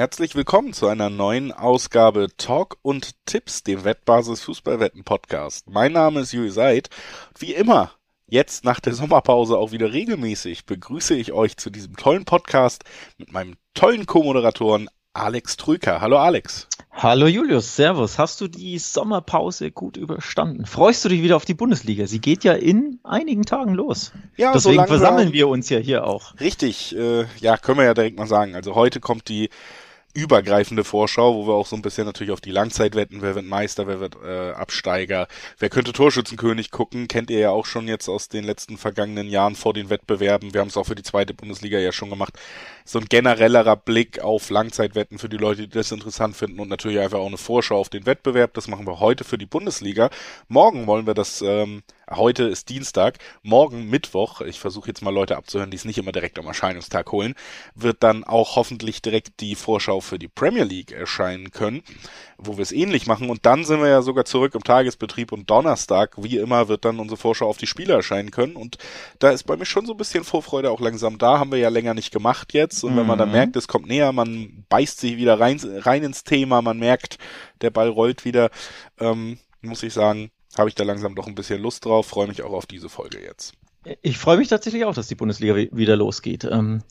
Herzlich willkommen zu einer neuen Ausgabe Talk und Tipps, dem Wettbasis Fußballwetten Podcast. Mein Name ist Jules Seid. Wie immer, jetzt nach der Sommerpause auch wieder regelmäßig begrüße ich euch zu diesem tollen Podcast mit meinem tollen Co-Moderatoren Alex Trüker. Hallo Alex. Hallo Julius, Servus. Hast du die Sommerpause gut überstanden? Freust du dich wieder auf die Bundesliga? Sie geht ja in einigen Tagen los. Ja, Deswegen so versammeln wir uns ja hier auch. Richtig, äh, ja, können wir ja direkt mal sagen. Also heute kommt die übergreifende Vorschau, wo wir auch so ein bisschen natürlich auf die Langzeit wetten, wer wird Meister, wer wird äh, Absteiger, wer könnte Torschützenkönig gucken, kennt ihr ja auch schon jetzt aus den letzten vergangenen Jahren vor den Wettbewerben. Wir haben es auch für die zweite Bundesliga ja schon gemacht. So ein generellerer Blick auf Langzeitwetten für die Leute, die das interessant finden und natürlich einfach auch eine Vorschau auf den Wettbewerb. Das machen wir heute für die Bundesliga. Morgen wollen wir das ähm, Heute ist Dienstag, morgen Mittwoch, ich versuche jetzt mal Leute abzuhören, die es nicht immer direkt am Erscheinungstag holen, wird dann auch hoffentlich direkt die Vorschau für die Premier League erscheinen können, wo wir es ähnlich machen. Und dann sind wir ja sogar zurück im Tagesbetrieb und Donnerstag, wie immer, wird dann unsere Vorschau auf die Spiele erscheinen können. Und da ist bei mir schon so ein bisschen Vorfreude auch langsam da, haben wir ja länger nicht gemacht jetzt. Und mhm. wenn man dann mhm. merkt, es kommt näher, man beißt sich wieder rein, rein ins Thema, man merkt, der Ball rollt wieder, ähm, muss ich sagen, habe ich da langsam doch ein bisschen Lust drauf, freue mich auch auf diese Folge jetzt. Ich freue mich tatsächlich auch, dass die Bundesliga wieder losgeht. Ähm,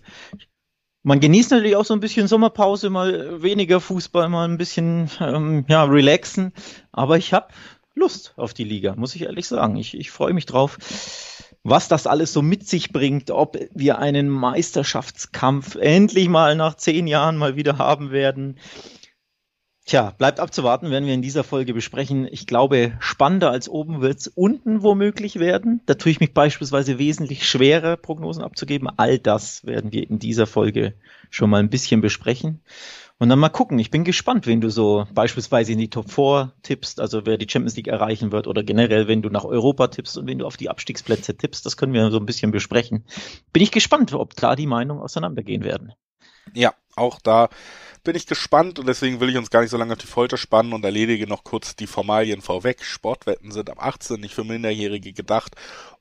man genießt natürlich auch so ein bisschen Sommerpause, mal weniger Fußball, mal ein bisschen ähm, ja, relaxen. Aber ich habe Lust auf die Liga, muss ich ehrlich sagen. Ich, ich freue mich drauf, was das alles so mit sich bringt, ob wir einen Meisterschaftskampf endlich mal nach zehn Jahren mal wieder haben werden. Tja, bleibt abzuwarten, werden wir in dieser Folge besprechen. Ich glaube, spannender als oben wird es unten womöglich werden. Da tue ich mich beispielsweise wesentlich schwerer, Prognosen abzugeben. All das werden wir in dieser Folge schon mal ein bisschen besprechen. Und dann mal gucken. Ich bin gespannt, wenn du so beispielsweise in die Top 4 tippst, also wer die Champions League erreichen wird oder generell, wenn du nach Europa tippst und wenn du auf die Abstiegsplätze tippst. Das können wir so ein bisschen besprechen. Bin ich gespannt, ob da die Meinungen auseinandergehen werden. Ja, auch da bin ich gespannt und deswegen will ich uns gar nicht so lange auf die Folter spannen und erledige noch kurz die Formalien vorweg. Sportwetten sind ab 18 nicht für Minderjährige gedacht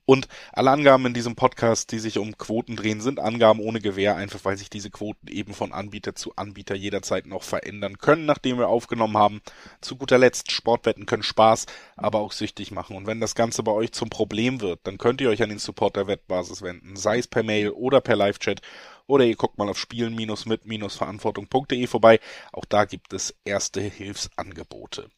und alle Angaben in diesem Podcast, die sich um Quoten drehen, sind Angaben ohne Gewähr, einfach weil sich diese Quoten eben von Anbieter zu Anbieter jederzeit noch verändern können, nachdem wir aufgenommen haben. Zu guter Letzt, Sportwetten können Spaß, aber auch süchtig machen. Und wenn das Ganze bei euch zum Problem wird, dann könnt ihr euch an den Support der Wettbasis wenden, sei es per Mail oder per Live-Chat oder ihr guckt mal auf spielen-mit-verantwortung.de vorbei. Auch da gibt es erste Hilfsangebote.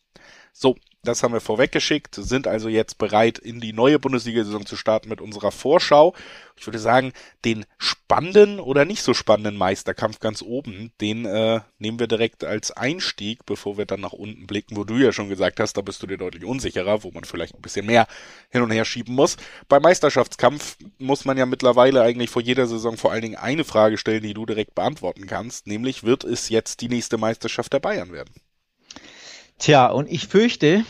So, das haben wir vorweggeschickt, sind also jetzt bereit, in die neue Bundesliga-Saison zu starten mit unserer Vorschau. Ich würde sagen, den spannenden oder nicht so spannenden Meisterkampf ganz oben, den äh, nehmen wir direkt als Einstieg, bevor wir dann nach unten blicken, wo du ja schon gesagt hast, da bist du dir deutlich unsicherer, wo man vielleicht ein bisschen mehr hin und her schieben muss. Beim Meisterschaftskampf muss man ja mittlerweile eigentlich vor jeder Saison vor allen Dingen eine Frage stellen, die du direkt beantworten kannst, nämlich wird es jetzt die nächste Meisterschaft der Bayern werden? Tja, und ich fürchte,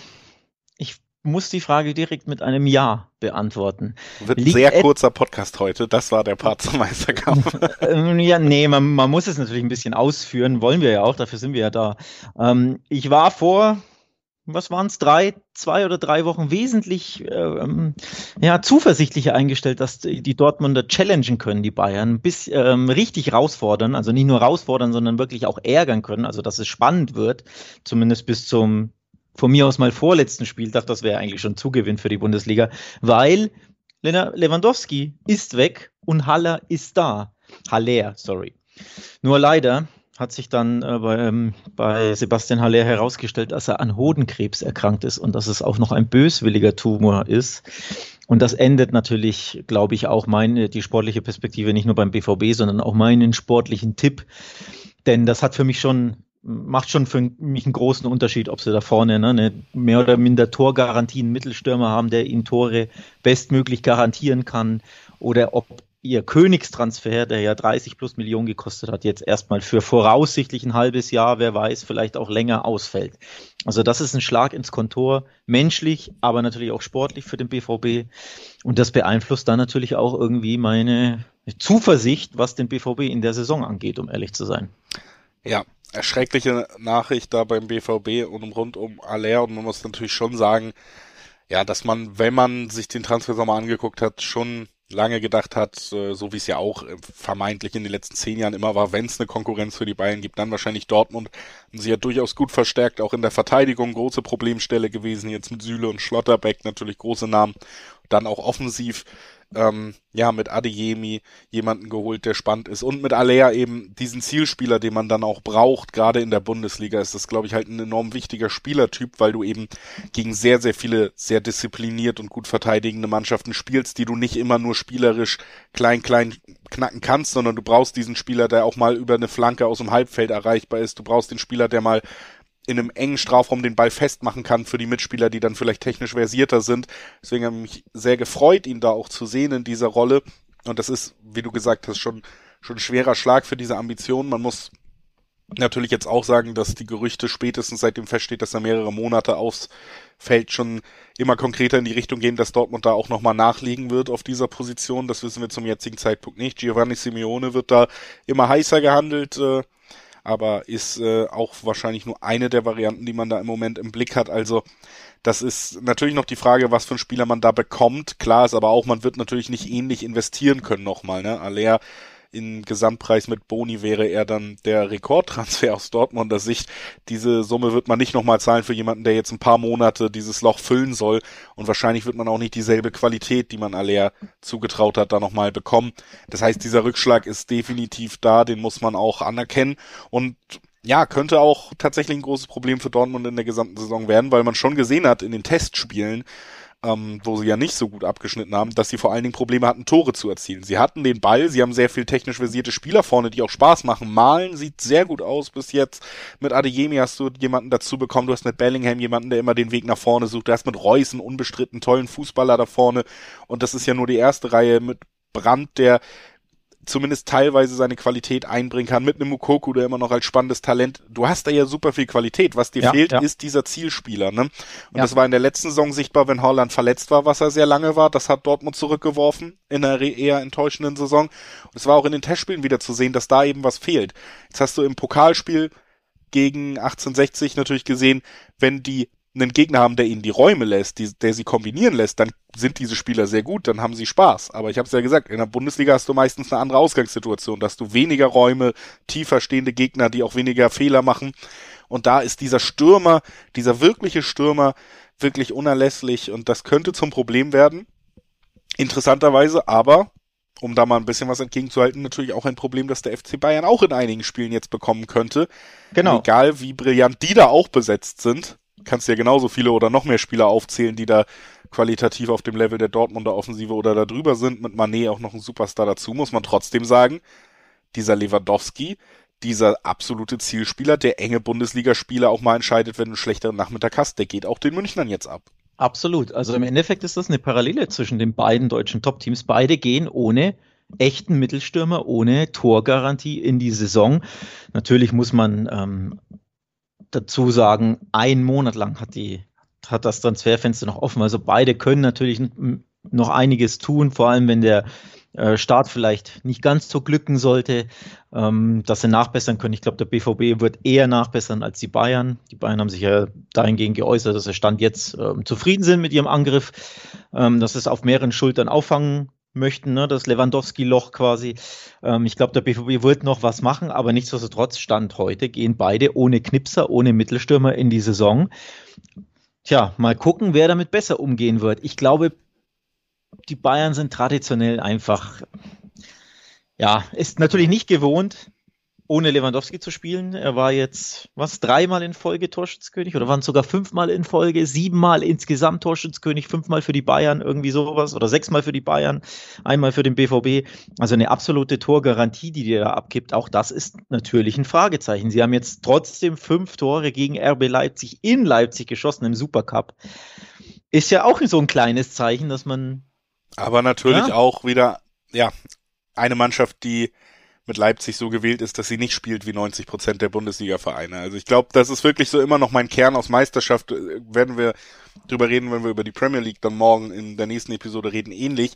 ich muss die Frage direkt mit einem Ja beantworten. Wird ein sehr kurzer Podcast heute, das war der Part zum Meisterkampf. Ähm, ja, nee, man, man muss es natürlich ein bisschen ausführen, wollen wir ja auch, dafür sind wir ja da. Ähm, ich war vor, was waren es, drei, zwei oder drei Wochen wesentlich ähm, ja, zuversichtlicher eingestellt, dass die, Dortmunder challengen können, die Bayern, bis ähm, richtig herausfordern, also nicht nur herausfordern, sondern wirklich auch ärgern können, also dass es spannend wird, zumindest bis zum von mir aus mal vorletzten Spieltag, das wäre eigentlich schon Zugewinn für die Bundesliga, weil Lewandowski ist weg und Haller ist da. Haller, sorry. Nur leider hat sich dann äh, bei, ähm, bei Sebastian Haller herausgestellt, dass er an Hodenkrebs erkrankt ist und dass es auch noch ein böswilliger Tumor ist. Und das endet natürlich, glaube ich, auch meine, die sportliche Perspektive nicht nur beim BVB, sondern auch meinen sportlichen Tipp. Denn das hat für mich schon, macht schon für mich einen großen Unterschied, ob sie da vorne ne, eine mehr oder minder Torgarantien Mittelstürmer haben, der ihnen Tore bestmöglich garantieren kann, oder ob ihr Königstransfer, der ja 30 plus Millionen gekostet hat, jetzt erstmal für voraussichtlich ein halbes Jahr, wer weiß, vielleicht auch länger ausfällt. Also das ist ein Schlag ins Kontor, menschlich, aber natürlich auch sportlich für den BVB. Und das beeinflusst dann natürlich auch irgendwie meine Zuversicht, was den BVB in der Saison angeht, um ehrlich zu sein. Ja, erschreckliche Nachricht da beim BVB und rund um Aller und man muss natürlich schon sagen, ja, dass man, wenn man sich den Transfer mal angeguckt hat, schon lange gedacht hat, äh, so wie es ja auch äh, vermeintlich in den letzten zehn Jahren immer war, wenn es eine Konkurrenz für die Bayern gibt, dann wahrscheinlich Dortmund. Und sie hat durchaus gut verstärkt, auch in der Verteidigung große Problemstelle gewesen, jetzt mit Süle und Schlotterbeck natürlich große Namen. Dann auch offensiv ähm, ja, mit Adeyemi jemanden geholt, der spannend ist und mit Alea eben diesen Zielspieler, den man dann auch braucht. Gerade in der Bundesliga ist das, glaube ich, halt ein enorm wichtiger Spielertyp, weil du eben gegen sehr, sehr viele sehr diszipliniert und gut verteidigende Mannschaften spielst, die du nicht immer nur spielerisch klein, klein knacken kannst, sondern du brauchst diesen Spieler, der auch mal über eine Flanke aus dem Halbfeld erreichbar ist. Du brauchst den Spieler, der mal in einem engen Strafraum den Ball festmachen kann für die Mitspieler, die dann vielleicht technisch versierter sind. Deswegen habe ich mich sehr gefreut, ihn da auch zu sehen in dieser Rolle. Und das ist, wie du gesagt hast, schon, schon schwerer Schlag für diese Ambition. Man muss natürlich jetzt auch sagen, dass die Gerüchte spätestens seitdem feststeht, dass er mehrere Monate aufs Feld schon immer konkreter in die Richtung gehen, dass Dortmund da auch nochmal nachliegen wird auf dieser Position. Das wissen wir zum jetzigen Zeitpunkt nicht. Giovanni Simeone wird da immer heißer gehandelt. Äh, aber ist äh, auch wahrscheinlich nur eine der Varianten, die man da im Moment im Blick hat. Also das ist natürlich noch die Frage, was für einen Spieler man da bekommt. Klar ist aber auch, man wird natürlich nicht ähnlich investieren können nochmal. Ne? Aller in Gesamtpreis mit Boni wäre er dann der Rekordtransfer aus Dortmunder Sicht. Diese Summe wird man nicht nochmal zahlen für jemanden, der jetzt ein paar Monate dieses Loch füllen soll. Und wahrscheinlich wird man auch nicht dieselbe Qualität, die man Aller zugetraut hat, da nochmal bekommen. Das heißt, dieser Rückschlag ist definitiv da, den muss man auch anerkennen. Und ja, könnte auch tatsächlich ein großes Problem für Dortmund in der gesamten Saison werden, weil man schon gesehen hat in den Testspielen, ähm, wo sie ja nicht so gut abgeschnitten haben, dass sie vor allen Dingen Probleme hatten, Tore zu erzielen. Sie hatten den Ball, sie haben sehr viel technisch versierte Spieler vorne, die auch Spaß machen. Malen sieht sehr gut aus bis jetzt. Mit Adeyemi hast du jemanden dazu bekommen, du hast mit Bellingham jemanden, der immer den Weg nach vorne sucht. Du hast mit Reus einen unbestritten tollen Fußballer da vorne. Und das ist ja nur die erste Reihe mit Brand, der zumindest teilweise seine Qualität einbringen kann, mit einem Mukoku, der immer noch als spannendes Talent, du hast da ja super viel Qualität. Was dir ja, fehlt, ja. ist dieser Zielspieler, ne? Und ja. das war in der letzten Saison sichtbar, wenn Holland verletzt war, was er sehr lange war. Das hat Dortmund zurückgeworfen in einer eher enttäuschenden Saison. Und es war auch in den Testspielen wieder zu sehen, dass da eben was fehlt. Jetzt hast du im Pokalspiel gegen 1860 natürlich gesehen, wenn die einen Gegner haben, der ihnen die Räume lässt, die, der sie kombinieren lässt, dann sind diese Spieler sehr gut, dann haben sie Spaß. Aber ich habe es ja gesagt, in der Bundesliga hast du meistens eine andere Ausgangssituation, dass du weniger Räume, tiefer stehende Gegner, die auch weniger Fehler machen. Und da ist dieser Stürmer, dieser wirkliche Stürmer, wirklich unerlässlich und das könnte zum Problem werden. Interessanterweise, aber um da mal ein bisschen was entgegenzuhalten, natürlich auch ein Problem, das der FC Bayern auch in einigen Spielen jetzt bekommen könnte. Genau. Egal wie brillant die da auch besetzt sind kannst ja genauso viele oder noch mehr Spieler aufzählen, die da qualitativ auf dem Level der Dortmunder Offensive oder da drüber sind. Mit Manet auch noch ein Superstar dazu, muss man trotzdem sagen. Dieser Lewandowski, dieser absolute Zielspieler, der enge Bundesligaspieler auch mal entscheidet, wenn du einen schlechteren Nachmittag hast, der geht auch den Münchnern jetzt ab. Absolut. Also im Endeffekt ist das eine Parallele zwischen den beiden deutschen Top-Teams. Beide gehen ohne echten Mittelstürmer, ohne Torgarantie in die Saison. Natürlich muss man ähm, dazu sagen, ein Monat lang hat die hat das Transferfenster noch offen. Also beide können natürlich noch einiges tun, vor allem wenn der äh, Start vielleicht nicht ganz so glücken sollte, ähm, dass sie nachbessern können. Ich glaube, der BVB wird eher nachbessern als die Bayern. Die Bayern haben sich ja dahingehend geäußert, dass sie Stand jetzt ähm, zufrieden sind mit ihrem Angriff, ähm, dass es auf mehreren Schultern auffangen möchten, ne, das Lewandowski-Loch quasi. Ähm, ich glaube, der BVB wird noch was machen, aber nichtsdestotrotz Stand heute gehen beide ohne Knipser, ohne Mittelstürmer in die Saison. Tja, mal gucken, wer damit besser umgehen wird. Ich glaube, die Bayern sind traditionell einfach, ja, ist natürlich nicht gewohnt, ohne Lewandowski zu spielen. Er war jetzt, was, dreimal in Folge Torschützkönig oder waren es sogar fünfmal in Folge, siebenmal insgesamt Torschützkönig, fünfmal für die Bayern, irgendwie sowas oder sechsmal für die Bayern, einmal für den BVB. Also eine absolute Torgarantie, die dir da abgibt. Auch das ist natürlich ein Fragezeichen. Sie haben jetzt trotzdem fünf Tore gegen RB Leipzig in Leipzig geschossen im Supercup. Ist ja auch so ein kleines Zeichen, dass man. Aber natürlich ja? auch wieder, ja, eine Mannschaft, die mit Leipzig so gewählt ist, dass sie nicht spielt wie 90 Prozent der Bundesliga-Vereine. Also ich glaube, das ist wirklich so immer noch mein Kern aus Meisterschaft. Äh, werden wir drüber reden, wenn wir über die Premier League dann morgen in der nächsten Episode reden, ähnlich.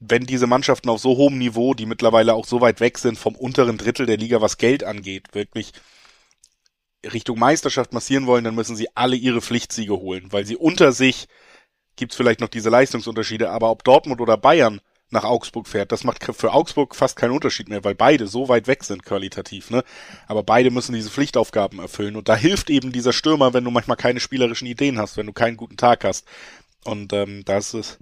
Wenn diese Mannschaften auf so hohem Niveau, die mittlerweile auch so weit weg sind vom unteren Drittel der Liga, was Geld angeht, wirklich Richtung Meisterschaft massieren wollen, dann müssen sie alle ihre Pflichtsiege holen, weil sie unter sich gibt's vielleicht noch diese Leistungsunterschiede, aber ob Dortmund oder Bayern nach Augsburg fährt. Das macht für Augsburg fast keinen Unterschied mehr, weil beide so weit weg sind qualitativ, ne? Aber beide müssen diese Pflichtaufgaben erfüllen. Und da hilft eben dieser Stürmer, wenn du manchmal keine spielerischen Ideen hast, wenn du keinen guten Tag hast. Und ähm, das ist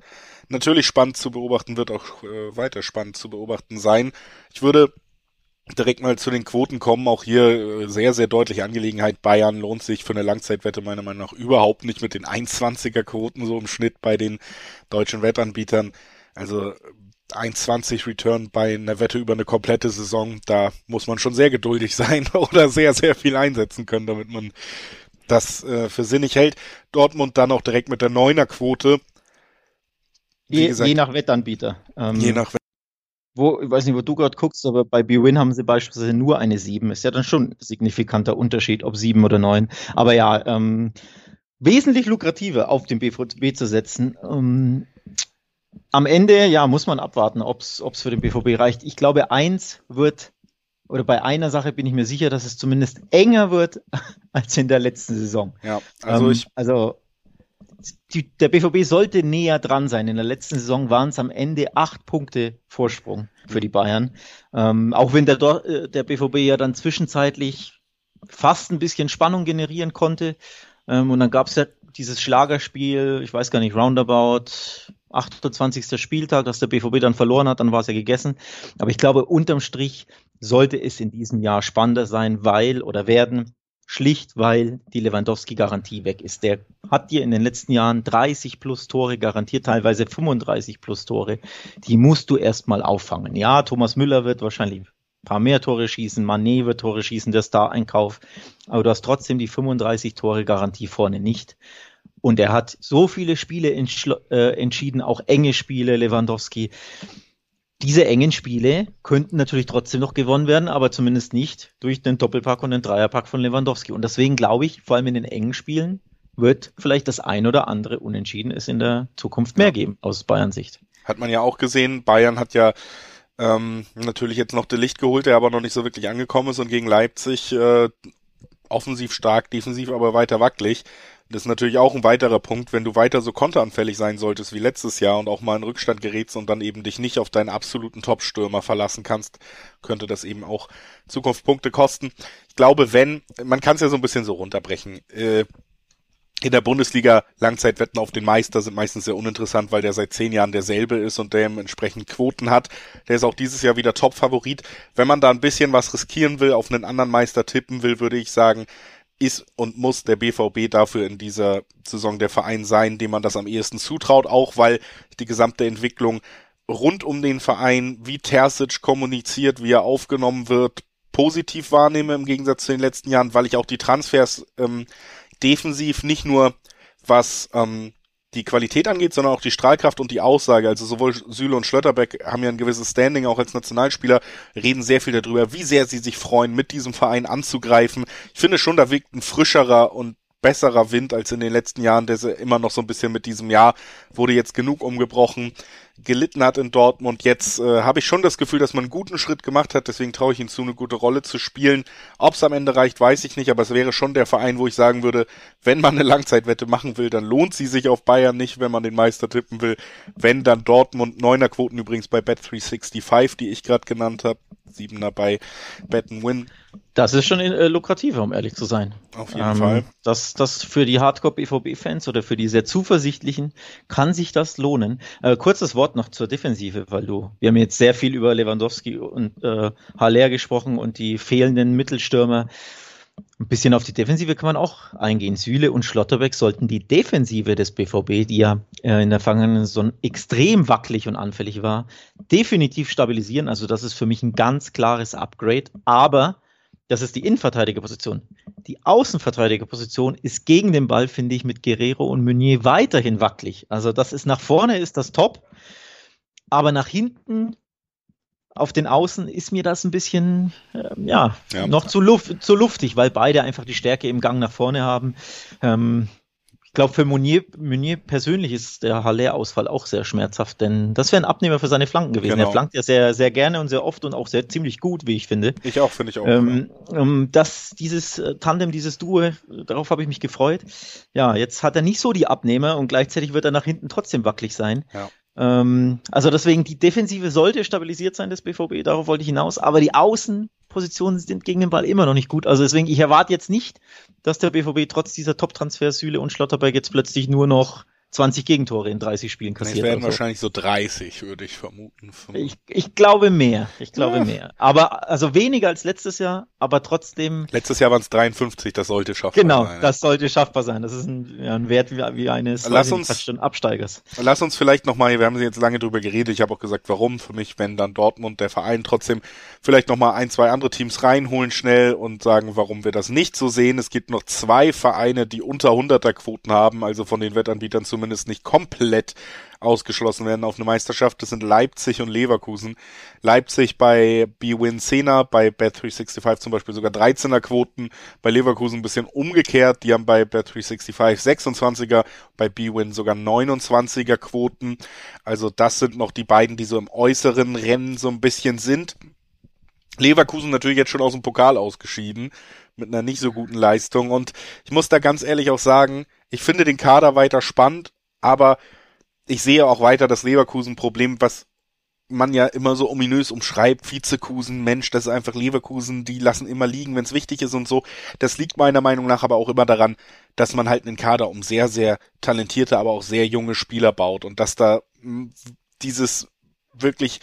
natürlich spannend zu beobachten, wird auch äh, weiter spannend zu beobachten sein. Ich würde direkt mal zu den Quoten kommen. Auch hier äh, sehr, sehr deutliche Angelegenheit. Bayern lohnt sich für eine Langzeitwette meiner Meinung nach überhaupt nicht mit den 1,20er Quoten so im Schnitt bei den deutschen Wettanbietern. Also 1,20 Return bei einer Wette über eine komplette Saison, da muss man schon sehr geduldig sein oder sehr, sehr viel einsetzen können, damit man das äh, für sinnig hält. Dortmund dann auch direkt mit der Neuner-Quote. Je, je, nach Wettanbieter. Ähm, je nach wo, ich weiß nicht, wo du gerade guckst, aber bei BWin haben sie beispielsweise nur eine 7. Ist ja dann schon ein signifikanter Unterschied, ob 7 oder 9. Aber ja, ähm, wesentlich lukrativer auf den BVB zu setzen. Ähm, am Ende, ja, muss man abwarten, ob es für den BVB reicht. Ich glaube, eins wird, oder bei einer Sache bin ich mir sicher, dass es zumindest enger wird als in der letzten Saison. Ja, also ähm, ich. Also die, der BVB sollte näher dran sein. In der letzten Saison waren es am Ende acht Punkte Vorsprung für die Bayern. Ähm, auch wenn der, äh, der BVB ja dann zwischenzeitlich fast ein bisschen Spannung generieren konnte. Ähm, und dann gab es ja dieses Schlagerspiel, ich weiß gar nicht, roundabout 28. Spieltag, dass der BVB dann verloren hat, dann war es ja gegessen. Aber ich glaube, unterm Strich sollte es in diesem Jahr spannender sein, weil oder werden, schlicht weil die Lewandowski-Garantie weg ist. Der hat dir in den letzten Jahren 30 plus Tore garantiert, teilweise 35 plus Tore. Die musst du erstmal auffangen. Ja, Thomas Müller wird wahrscheinlich ein paar mehr Tore schießen, Mané wird Tore schießen, der Star-Einkauf, aber du hast trotzdem die 35 Tore Garantie vorne nicht. Und er hat so viele Spiele äh, entschieden, auch enge Spiele, Lewandowski diese engen Spiele könnten natürlich trotzdem noch gewonnen werden, aber zumindest nicht durch den Doppelpack und den Dreierpack von Lewandowski. Und deswegen glaube ich, vor allem in den engen Spielen wird vielleicht das ein oder andere Unentschieden es in der Zukunft mehr geben, aus Bayern Sicht. Hat man ja auch gesehen, Bayern hat ja ähm, natürlich jetzt noch der Licht geholt, der aber noch nicht so wirklich angekommen ist und gegen Leipzig äh, offensiv stark, defensiv aber weiter wackelig. Das ist natürlich auch ein weiterer Punkt, wenn du weiter so konteranfällig sein solltest wie letztes Jahr und auch mal in Rückstand gerätst und dann eben dich nicht auf deinen absoluten Top-Stürmer verlassen kannst, könnte das eben auch Zukunftspunkte kosten. Ich glaube, wenn, man kann es ja so ein bisschen so runterbrechen. Äh, in der Bundesliga Langzeitwetten auf den Meister sind meistens sehr uninteressant, weil der seit zehn Jahren derselbe ist und der entsprechend Quoten hat. Der ist auch dieses Jahr wieder Top-Favorit. Wenn man da ein bisschen was riskieren will, auf einen anderen Meister tippen will, würde ich sagen, ist und muss der BVB dafür in dieser Saison der Verein sein, dem man das am ehesten zutraut, auch weil die gesamte Entwicklung rund um den Verein, wie Terzic kommuniziert, wie er aufgenommen wird, positiv wahrnehme im Gegensatz zu den letzten Jahren, weil ich auch die Transfers ähm, defensiv nicht nur was ähm, die Qualität angeht, sondern auch die Strahlkraft und die Aussage. Also sowohl Süle und Schlotterbeck haben ja ein gewisses Standing auch als Nationalspieler, reden sehr viel darüber, wie sehr sie sich freuen, mit diesem Verein anzugreifen. Ich finde schon, da wirkt ein frischerer und besserer Wind als in den letzten Jahren, der immer noch so ein bisschen mit diesem Jahr wurde jetzt genug umgebrochen gelitten hat in Dortmund. Jetzt äh, habe ich schon das Gefühl, dass man einen guten Schritt gemacht hat, deswegen traue ich ihm zu, eine gute Rolle zu spielen. Ob es am Ende reicht, weiß ich nicht, aber es wäre schon der Verein, wo ich sagen würde, wenn man eine Langzeitwette machen will, dann lohnt sie sich auf Bayern nicht, wenn man den Meister tippen will. Wenn dann Dortmund, neuner Quoten übrigens bei Bet365, die ich gerade genannt habe, siebener bei Bet Win. Das ist schon äh, lukrativer, um ehrlich zu sein. Auf jeden ähm, Fall. Das, das für die Hardcore-BVB-Fans oder für die sehr zuversichtlichen kann sich das lohnen. Äh, kurzes Wort noch zur Defensive, weil du, wir haben jetzt sehr viel über Lewandowski und äh, Haller gesprochen und die fehlenden Mittelstürmer. Ein bisschen auf die Defensive kann man auch eingehen. Süle und Schlotterbeck sollten die Defensive des BVB, die ja äh, in der vergangenen Saison extrem wackelig und anfällig war, definitiv stabilisieren. Also das ist für mich ein ganz klares Upgrade. Aber das ist die Innenverteidigerposition. Die Außenverteidigerposition ist gegen den Ball, finde ich, mit Guerrero und Meunier weiterhin wackelig. Also das ist nach vorne ist das top, aber nach hinten auf den Außen ist mir das ein bisschen äh, ja, ja, noch zu, luft, zu luftig, weil beide einfach die Stärke im Gang nach vorne haben. Ähm, ich glaube, für Meunier, Meunier persönlich ist der Haller-Ausfall auch sehr schmerzhaft, denn das wäre ein Abnehmer für seine Flanken gewesen. Genau. Er flankt ja sehr, sehr gerne und sehr oft und auch sehr ziemlich gut, wie ich finde. Ich auch, finde ich auch. Ähm, ja. Ähm, das, dieses äh, Tandem, dieses Duo, darauf habe ich mich gefreut. Ja, jetzt hat er nicht so die Abnehmer und gleichzeitig wird er nach hinten trotzdem wackelig sein. Ja. Ähm, also deswegen, die Defensive sollte stabilisiert sein des BVB, darauf wollte ich hinaus, aber die Außenpositionen sind gegen den Ball immer noch nicht gut. Also deswegen, ich erwarte jetzt nicht, dass der BVB trotz dieser Top-Transfers Süle und Schlotterberg jetzt plötzlich nur noch 20 Gegentore in 30 Spielen kassiert. Es werden so. wahrscheinlich so 30, würde ich vermuten. Ich, ich glaube mehr. Ich glaube ja. mehr. Aber also weniger als letztes Jahr, aber trotzdem. Letztes Jahr waren es 53, das sollte schaffbar genau, sein. Genau, das sollte schaffbar sein. Das ist ein, ja, ein Wert wie, wie eines lass uns, fast schon Absteigers. Lass uns vielleicht nochmal, wir haben jetzt lange drüber geredet, ich habe auch gesagt, warum. Für mich, wenn dann Dortmund, der Verein, trotzdem vielleicht nochmal ein, zwei andere Teams reinholen schnell und sagen, warum wir das nicht so sehen. Es gibt noch zwei Vereine, die unter 100er Quoten haben, also von den Wettanbietern zu zumindest nicht komplett ausgeschlossen werden auf eine Meisterschaft. Das sind Leipzig und Leverkusen. Leipzig bei B-Win 10er, bei Bet365 zum Beispiel sogar 13er Quoten, bei Leverkusen ein bisschen umgekehrt. Die haben bei Bet365 26er, bei B-Win sogar 29er Quoten. Also das sind noch die beiden, die so im äußeren Rennen so ein bisschen sind. Leverkusen natürlich jetzt schon aus dem Pokal ausgeschieden mit einer nicht so guten Leistung. Und ich muss da ganz ehrlich auch sagen, ich finde den Kader weiter spannend, aber ich sehe auch weiter das Leverkusen-Problem, was man ja immer so ominös umschreibt, Vizekusen, Mensch, das ist einfach Leverkusen, die lassen immer liegen, wenn es wichtig ist und so. Das liegt meiner Meinung nach aber auch immer daran, dass man halt einen Kader um sehr, sehr talentierte, aber auch sehr junge Spieler baut. Und dass da hm, dieses wirklich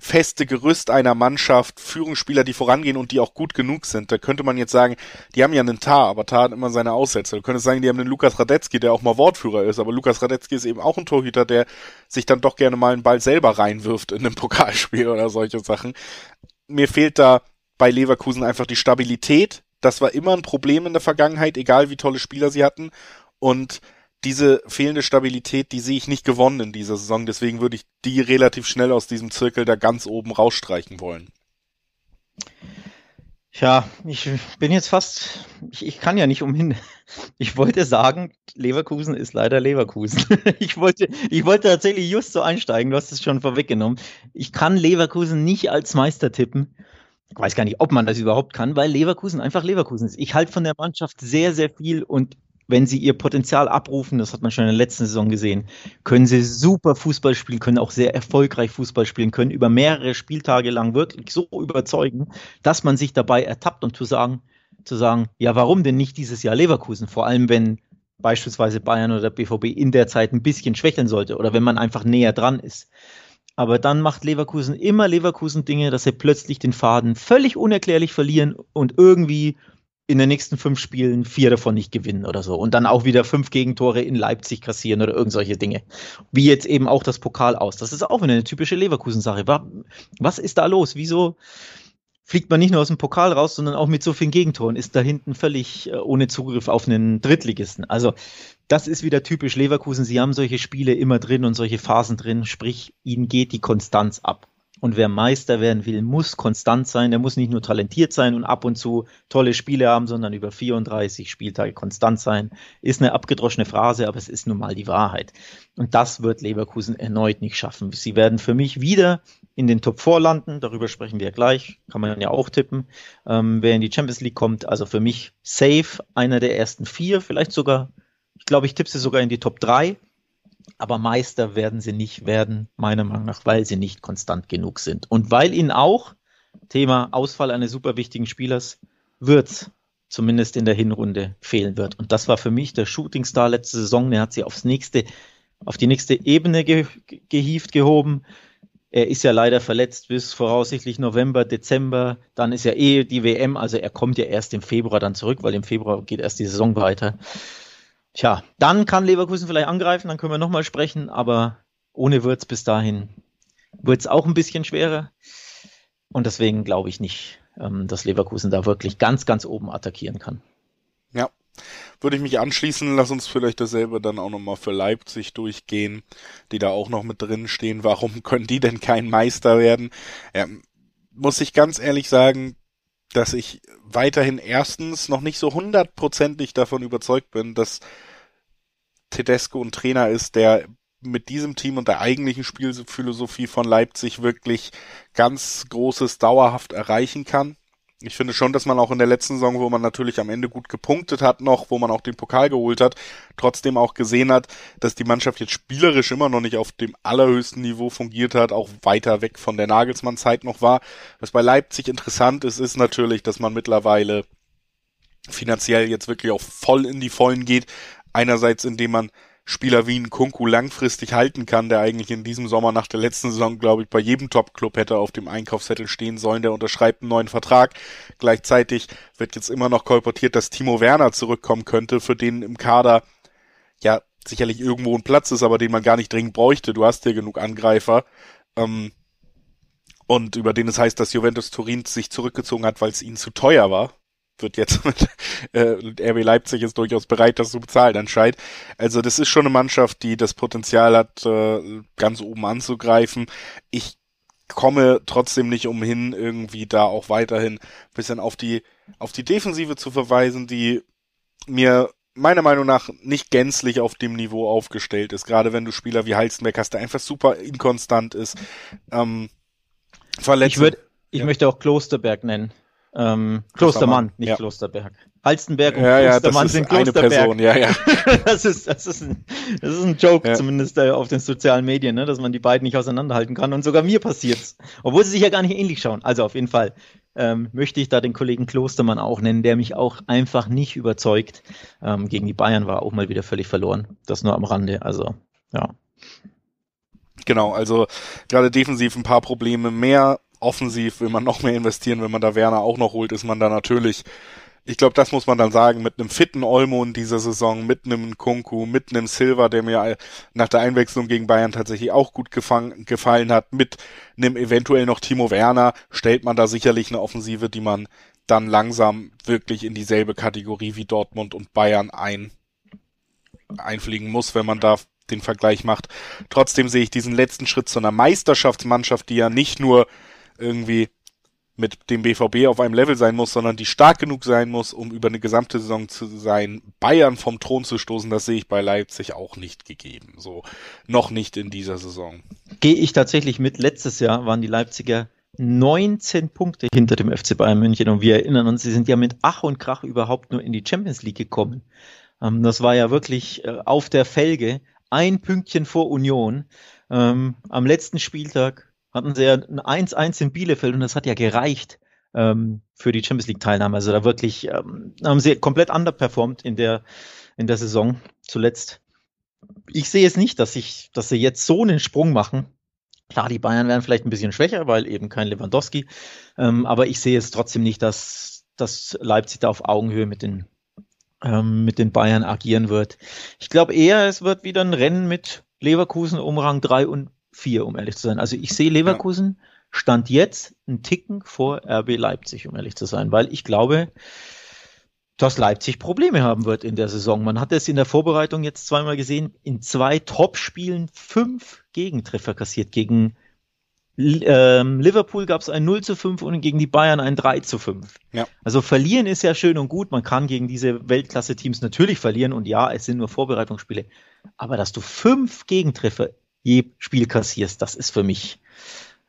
feste Gerüst einer Mannschaft, Führungsspieler, die vorangehen und die auch gut genug sind. Da könnte man jetzt sagen, die haben ja einen Tar, aber Tar hat immer seine Aussätze. Du könntest sagen, die haben einen Lukas Radetzky, der auch mal Wortführer ist, aber Lukas Radetzky ist eben auch ein Torhüter, der sich dann doch gerne mal einen Ball selber reinwirft in einem Pokalspiel oder solche Sachen. Mir fehlt da bei Leverkusen einfach die Stabilität. Das war immer ein Problem in der Vergangenheit, egal wie tolle Spieler sie hatten. Und diese fehlende Stabilität, die sehe ich nicht gewonnen in dieser Saison. Deswegen würde ich die relativ schnell aus diesem Zirkel da ganz oben rausstreichen wollen. Ja, ich bin jetzt fast, ich, ich kann ja nicht umhin. Ich wollte sagen, Leverkusen ist leider Leverkusen. Ich wollte, ich wollte tatsächlich just so einsteigen, du hast es schon vorweggenommen. Ich kann Leverkusen nicht als Meister tippen. Ich weiß gar nicht, ob man das überhaupt kann, weil Leverkusen einfach Leverkusen ist. Ich halte von der Mannschaft sehr, sehr viel und wenn sie ihr Potenzial abrufen, das hat man schon in der letzten Saison gesehen, können sie super Fußball spielen, können auch sehr erfolgreich Fußball spielen, können über mehrere Spieltage lang wirklich so überzeugen, dass man sich dabei ertappt und zu sagen, zu sagen, ja, warum denn nicht dieses Jahr Leverkusen? Vor allem, wenn beispielsweise Bayern oder BVB in der Zeit ein bisschen schwächeln sollte oder wenn man einfach näher dran ist. Aber dann macht Leverkusen immer Leverkusen Dinge, dass sie plötzlich den Faden völlig unerklärlich verlieren und irgendwie in den nächsten fünf Spielen vier davon nicht gewinnen oder so. Und dann auch wieder fünf Gegentore in Leipzig kassieren oder irgend solche Dinge. Wie jetzt eben auch das Pokal aus. Das ist auch eine typische Leverkusen-Sache. Was ist da los? Wieso fliegt man nicht nur aus dem Pokal raus, sondern auch mit so vielen Gegentoren? Ist da hinten völlig äh, ohne Zugriff auf einen Drittligisten. Also, das ist wieder typisch Leverkusen. Sie haben solche Spiele immer drin und solche Phasen drin. Sprich, ihnen geht die Konstanz ab. Und wer Meister werden will, muss konstant sein. Der muss nicht nur talentiert sein und ab und zu tolle Spiele haben, sondern über 34 Spieltage konstant sein. Ist eine abgedroschene Phrase, aber es ist nun mal die Wahrheit. Und das wird Leverkusen erneut nicht schaffen. Sie werden für mich wieder in den Top 4 landen. Darüber sprechen wir gleich. Kann man ja auch tippen. Ähm, wer in die Champions League kommt, also für mich safe einer der ersten vier, vielleicht sogar, ich glaube, ich tippe sie sogar in die Top 3 aber Meister werden sie nicht werden, meiner Meinung nach, weil sie nicht konstant genug sind. Und weil ihnen auch, Thema Ausfall eines super wichtigen Spielers, wird zumindest in der Hinrunde fehlen wird. Und das war für mich der Shootingstar letzte Saison. Er hat sie aufs nächste, auf die nächste Ebene ge gehievt, gehoben. Er ist ja leider verletzt bis voraussichtlich November, Dezember. Dann ist ja eh die WM, also er kommt ja erst im Februar dann zurück, weil im Februar geht erst die Saison weiter. Tja, dann kann Leverkusen vielleicht angreifen, dann können wir nochmal sprechen, aber ohne Würz bis dahin wird es auch ein bisschen schwerer. Und deswegen glaube ich nicht, ähm, dass Leverkusen da wirklich ganz, ganz oben attackieren kann. Ja, würde ich mich anschließen. Lass uns vielleicht dasselbe dann auch nochmal für Leipzig durchgehen, die da auch noch mit drin stehen. Warum können die denn kein Meister werden? Ja, muss ich ganz ehrlich sagen, dass ich weiterhin erstens noch nicht so hundertprozentig davon überzeugt bin, dass Tedesco ein Trainer ist, der mit diesem Team und der eigentlichen Spielphilosophie von Leipzig wirklich ganz Großes dauerhaft erreichen kann. Ich finde schon, dass man auch in der letzten Saison, wo man natürlich am Ende gut gepunktet hat noch, wo man auch den Pokal geholt hat, trotzdem auch gesehen hat, dass die Mannschaft jetzt spielerisch immer noch nicht auf dem allerhöchsten Niveau fungiert hat, auch weiter weg von der Nagelsmann-Zeit noch war. Was bei Leipzig interessant ist, ist natürlich, dass man mittlerweile finanziell jetzt wirklich auch voll in die Vollen geht. Einerseits, indem man Spieler wie ein Kunku langfristig halten kann, der eigentlich in diesem Sommer nach der letzten Saison, glaube ich, bei jedem Top-Club hätte auf dem Einkaufszettel stehen sollen, der unterschreibt einen neuen Vertrag. Gleichzeitig wird jetzt immer noch kolportiert, dass Timo Werner zurückkommen könnte, für den im Kader ja sicherlich irgendwo ein Platz ist, aber den man gar nicht dringend bräuchte. Du hast ja genug Angreifer. Ähm, und über den es heißt, dass Juventus Turin sich zurückgezogen hat, weil es ihnen zu teuer war wird jetzt mit äh, RB Leipzig ist durchaus bereit, das zu bezahlen anscheinend. Also das ist schon eine Mannschaft, die das Potenzial hat, äh, ganz oben anzugreifen. Ich komme trotzdem nicht umhin, irgendwie da auch weiterhin ein bisschen auf die auf die Defensive zu verweisen, die mir meiner Meinung nach nicht gänzlich auf dem Niveau aufgestellt ist. Gerade wenn du Spieler wie Halstenberg hast, der einfach super inkonstant ist. Ähm, verletzt. Ich, würd, ich ja. möchte auch Klosterberg nennen. Ähm, Klostermann, nicht ja. Klosterberg. Halstenberg und ja, Klostermann ja, sind Klosterberg. Eine Person, ja, ja. das, ist, das, ist ein, das ist ein Joke, zumindest äh, auf den sozialen Medien, ne, dass man die beiden nicht auseinanderhalten kann. Und sogar mir passiert's. Obwohl sie sich ja gar nicht ähnlich schauen. Also auf jeden Fall ähm, möchte ich da den Kollegen Klostermann auch nennen, der mich auch einfach nicht überzeugt. Ähm, gegen die Bayern war auch mal wieder völlig verloren. Das nur am Rande. Also, ja. Genau, also gerade defensiv ein paar Probleme mehr offensiv will man noch mehr investieren, wenn man da Werner auch noch holt, ist man da natürlich, ich glaube, das muss man dann sagen, mit einem fitten Olmo in dieser Saison, mit einem Kunku, mit einem Silva, der mir nach der Einwechslung gegen Bayern tatsächlich auch gut gefallen, gefallen hat, mit einem eventuell noch Timo Werner, stellt man da sicherlich eine Offensive, die man dann langsam wirklich in dieselbe Kategorie wie Dortmund und Bayern ein, einfliegen muss, wenn man da den Vergleich macht. Trotzdem sehe ich diesen letzten Schritt zu einer Meisterschaftsmannschaft, die ja nicht nur irgendwie mit dem BVB auf einem Level sein muss, sondern die stark genug sein muss, um über eine gesamte Saison zu sein, Bayern vom Thron zu stoßen, das sehe ich bei Leipzig auch nicht gegeben. So, noch nicht in dieser Saison. Gehe ich tatsächlich mit. Letztes Jahr waren die Leipziger 19 Punkte hinter dem FC Bayern München und wir erinnern uns, sie sind ja mit Ach und Krach überhaupt nur in die Champions League gekommen. Ähm, das war ja wirklich äh, auf der Felge, ein Pünktchen vor Union. Ähm, am letzten Spieltag hatten sie ja ein 1-1 in Bielefeld und das hat ja gereicht ähm, für die Champions League-Teilnahme. Also da wirklich ähm, haben sie komplett underperformed in der, in der Saison zuletzt. Ich sehe es nicht, dass, ich, dass sie jetzt so einen Sprung machen. Klar, die Bayern werden vielleicht ein bisschen schwächer, weil eben kein Lewandowski. Ähm, aber ich sehe es trotzdem nicht, dass, dass Leipzig da auf Augenhöhe mit den, ähm, mit den Bayern agieren wird. Ich glaube eher, es wird wieder ein Rennen mit Leverkusen um Rang 3 und vier, um ehrlich zu sein. Also ich sehe Leverkusen ja. Stand jetzt einen Ticken vor RB Leipzig, um ehrlich zu sein, weil ich glaube, dass Leipzig Probleme haben wird in der Saison. Man hat es in der Vorbereitung jetzt zweimal gesehen, in zwei Top-Spielen fünf Gegentreffer kassiert. Gegen ähm, Liverpool gab es ein 0 zu 5 und gegen die Bayern ein 3 zu 5. Ja. Also verlieren ist ja schön und gut. Man kann gegen diese Weltklasse-Teams natürlich verlieren und ja, es sind nur Vorbereitungsspiele. Aber dass du fünf Gegentreffer je Spiel kassierst. Das ist für mich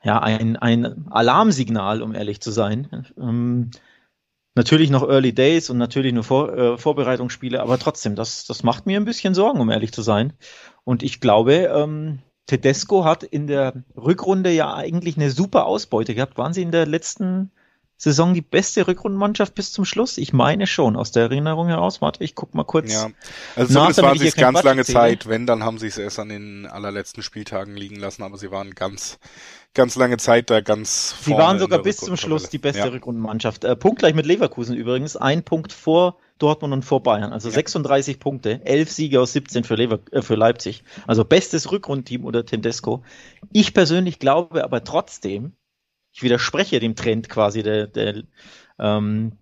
ja ein, ein Alarmsignal, um ehrlich zu sein. Ähm, natürlich noch Early Days und natürlich nur Vor, äh, Vorbereitungsspiele, aber trotzdem, das, das macht mir ein bisschen Sorgen, um ehrlich zu sein. Und ich glaube, ähm, Tedesco hat in der Rückrunde ja eigentlich eine super Ausbeute gehabt. Waren sie in der letzten Saison die beste Rückrundenmannschaft bis zum Schluss? Ich meine schon, aus der Erinnerung heraus. Warte, ich guck mal kurz. Ja, also nach, zumindest waren sie es ganz Quatsch lange Zeit. Wenn, dann haben sie es erst an den allerletzten Spieltagen liegen lassen, aber sie waren ganz, ganz lange Zeit da ganz Sie waren sogar bis zum Schluss die beste ja. Rückrundenmannschaft. Äh, punktgleich mit Leverkusen übrigens. Ein Punkt vor Dortmund und vor Bayern. Also ja. 36 Punkte, 11 Siege aus 17 für, Lever äh, für Leipzig. Also bestes Rückrundenteam unter Tedesco. Ich persönlich glaube aber trotzdem, ich widerspreche dem Trend quasi der, der, ähm,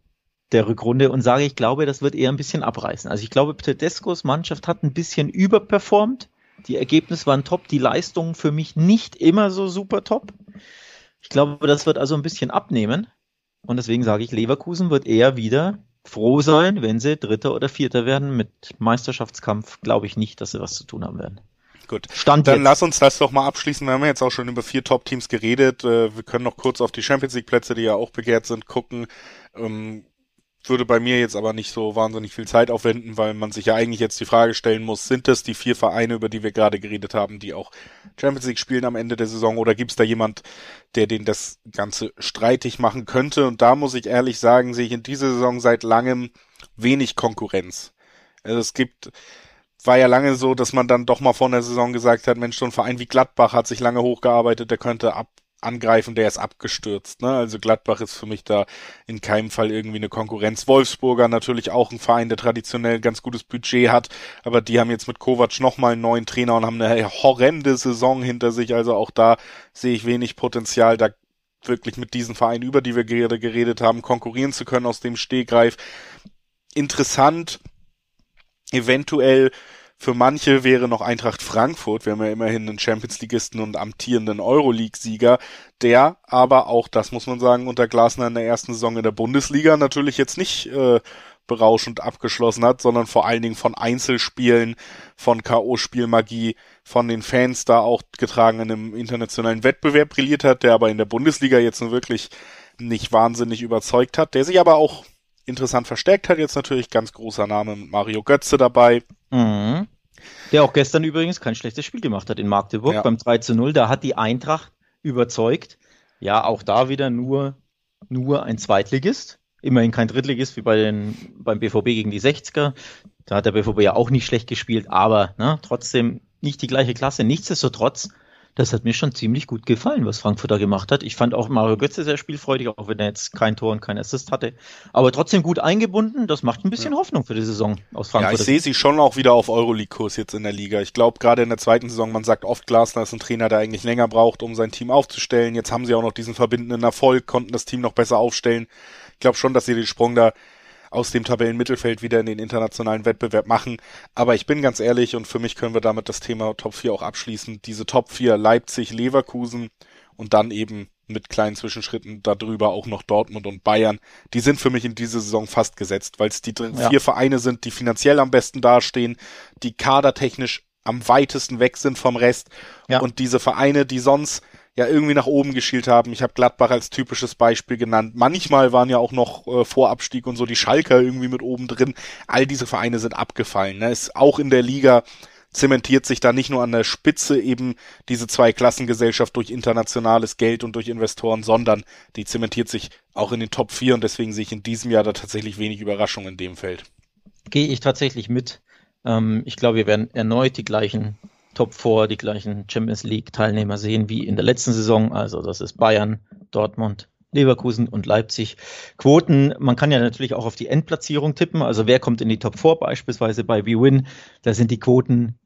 der Rückrunde und sage, ich glaube, das wird eher ein bisschen abreißen. Also ich glaube, Tedescos Mannschaft hat ein bisschen überperformt. Die Ergebnisse waren top, die Leistungen für mich nicht immer so super top. Ich glaube, das wird also ein bisschen abnehmen. Und deswegen sage ich, Leverkusen wird eher wieder froh sein, wenn sie Dritter oder Vierter werden. Mit Meisterschaftskampf glaube ich nicht, dass sie was zu tun haben werden. Gut, Stand dann jetzt. lass uns das doch mal abschließen. Wir haben jetzt auch schon über vier Top-Teams geredet. Äh, wir können noch kurz auf die Champions League-Plätze, die ja auch begehrt sind, gucken. Ähm, würde bei mir jetzt aber nicht so wahnsinnig viel Zeit aufwenden, weil man sich ja eigentlich jetzt die Frage stellen muss, sind das die vier Vereine, über die wir gerade geredet haben, die auch Champions League spielen am Ende der Saison oder gibt es da jemand, der den das Ganze streitig machen könnte? Und da muss ich ehrlich sagen, sehe ich in dieser Saison seit langem wenig Konkurrenz. Also es gibt, war ja lange so, dass man dann doch mal vor der Saison gesagt hat, Mensch, so ein Verein wie Gladbach hat sich lange hochgearbeitet, der könnte ab angreifen, der ist abgestürzt. Ne? Also Gladbach ist für mich da in keinem Fall irgendwie eine Konkurrenz. Wolfsburger natürlich auch ein Verein, der traditionell ganz gutes Budget hat, aber die haben jetzt mit Kovac nochmal einen neuen Trainer und haben eine horrende Saison hinter sich. Also auch da sehe ich wenig Potenzial, da wirklich mit diesen Vereinen, über die wir gerade geredet haben, konkurrieren zu können aus dem Stehgreif. Interessant, eventuell für manche wäre noch Eintracht Frankfurt, wir haben ja immerhin einen Champions Leagueisten und amtierenden Euroleague-Sieger, der aber auch, das muss man sagen, unter Glasner in der ersten Saison in der Bundesliga natürlich jetzt nicht äh, berauschend abgeschlossen hat, sondern vor allen Dingen von Einzelspielen, von K.O.-Spielmagie, von den Fans da auch getragen in einem internationalen Wettbewerb brilliert hat, der aber in der Bundesliga jetzt nur wirklich nicht wahnsinnig überzeugt hat, der sich aber auch interessant verstärkt hat. Jetzt natürlich ganz großer Name Mario Götze dabei. Mhm. Der auch gestern übrigens kein schlechtes Spiel gemacht hat in Magdeburg ja. beim 3 zu 0. Da hat die Eintracht überzeugt. Ja, auch da wieder nur, nur ein Zweitligist. Immerhin kein Drittligist wie bei den, beim BVB gegen die 60er. Da hat der BVB ja auch nicht schlecht gespielt, aber ne, trotzdem nicht die gleiche Klasse. Nichtsdestotrotz das hat mir schon ziemlich gut gefallen, was Frankfurt da gemacht hat. Ich fand auch Mario Götze sehr spielfreudig, auch wenn er jetzt kein Tor und kein Assist hatte. Aber trotzdem gut eingebunden. Das macht ein bisschen ja. Hoffnung für die Saison aus Frankfurt. Ja, ich sehe sie schon auch wieder auf Euroleague-Kurs jetzt in der Liga. Ich glaube, gerade in der zweiten Saison, man sagt oft, Glasner ist ein Trainer, der eigentlich länger braucht, um sein Team aufzustellen. Jetzt haben sie auch noch diesen verbindenden Erfolg, konnten das Team noch besser aufstellen. Ich glaube schon, dass sie den Sprung da aus dem Tabellenmittelfeld wieder in den internationalen Wettbewerb machen. Aber ich bin ganz ehrlich und für mich können wir damit das Thema Top 4 auch abschließen. Diese Top 4 Leipzig, Leverkusen und dann eben mit kleinen Zwischenschritten darüber auch noch Dortmund und Bayern. Die sind für mich in dieser Saison fast gesetzt, weil es die ja. vier Vereine sind, die finanziell am besten dastehen, die kadertechnisch am weitesten weg sind vom Rest ja. und diese Vereine, die sonst ja irgendwie nach oben geschielt haben. Ich habe Gladbach als typisches Beispiel genannt. Manchmal waren ja auch noch äh, Vorabstieg und so die Schalker irgendwie mit oben drin. All diese Vereine sind abgefallen. Ne? Ist auch in der Liga zementiert sich da nicht nur an der Spitze eben diese zwei Klassengesellschaft durch internationales Geld und durch Investoren, sondern die zementiert sich auch in den Top 4 und deswegen sehe ich in diesem Jahr da tatsächlich wenig Überraschung in dem Feld. Gehe ich tatsächlich mit. Ähm, ich glaube, wir werden erneut die gleichen Top 4 die gleichen Champions League Teilnehmer sehen wie in der letzten Saison. Also das ist Bayern, Dortmund, Leverkusen und Leipzig. Quoten, man kann ja natürlich auch auf die Endplatzierung tippen. Also wer kommt in die Top 4 beispielsweise bei WeWin? Da sind die Quoten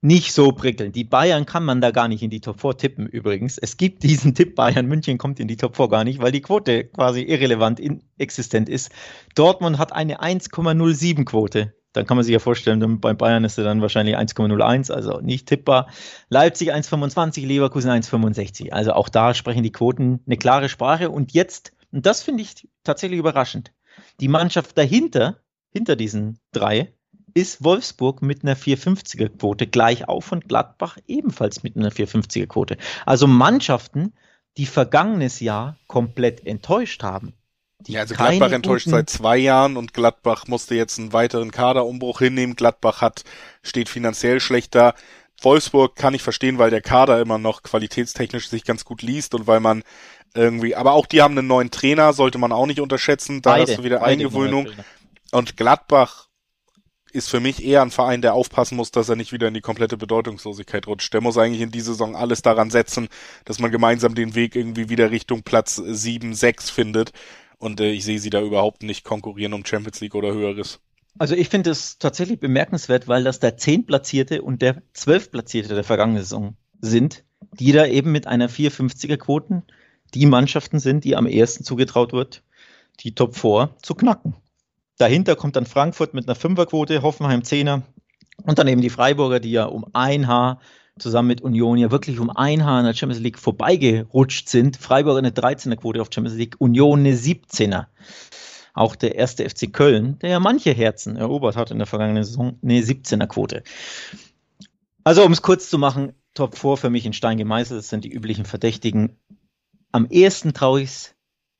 nicht so prickelnd. Die Bayern kann man da gar nicht in die Top 4 tippen übrigens. Es gibt diesen Tipp, Bayern München kommt in die Top 4 gar nicht, weil die Quote quasi irrelevant inexistent ist. Dortmund hat eine 1,07 Quote dann kann man sich ja vorstellen, bei Bayern ist er dann wahrscheinlich 1,01, also nicht tippbar. Leipzig 1,25, Leverkusen 1,65. Also auch da sprechen die Quoten eine klare Sprache. Und jetzt, und das finde ich tatsächlich überraschend, die Mannschaft dahinter, hinter diesen drei, ist Wolfsburg mit einer 450er Quote gleich auf und Gladbach ebenfalls mit einer 450er Quote. Also Mannschaften, die vergangenes Jahr komplett enttäuscht haben ja, also Gladbach enttäuscht seit zwei Jahren und Gladbach musste jetzt einen weiteren Kaderumbruch hinnehmen. Gladbach hat, steht finanziell schlechter. Wolfsburg kann ich verstehen, weil der Kader immer noch qualitätstechnisch sich ganz gut liest und weil man irgendwie, aber auch die haben einen neuen Trainer, sollte man auch nicht unterschätzen. Da beide, hast du wieder Eingewöhnung. Und Gladbach ist für mich eher ein Verein, der aufpassen muss, dass er nicht wieder in die komplette Bedeutungslosigkeit rutscht. Der muss eigentlich in dieser Saison alles daran setzen, dass man gemeinsam den Weg irgendwie wieder Richtung Platz 7, 6 findet. Und äh, ich sehe sie da überhaupt nicht konkurrieren um Champions League oder höheres. Also ich finde es tatsächlich bemerkenswert, weil das der Zehntplatzierte und der Zwölftplatzierte der vergangenen Saison sind, die da eben mit einer 450er Quoten die Mannschaften sind, die am ersten zugetraut wird, die Top 4 zu knacken. Dahinter kommt dann Frankfurt mit einer Fünferquote, Hoffenheim Zehner und dann eben die Freiburger, die ja um ein Haar zusammen mit Union ja wirklich um ein Haar in der Champions League vorbeigerutscht sind. Freiburg eine 13er Quote auf Champions League, Union eine 17er. Auch der erste FC Köln, der ja manche Herzen erobert hat in der vergangenen Saison, eine 17er Quote. Also um es kurz zu machen, Top 4 für mich in Stein gemeißelt, das sind die üblichen Verdächtigen. Am ehesten traue ich es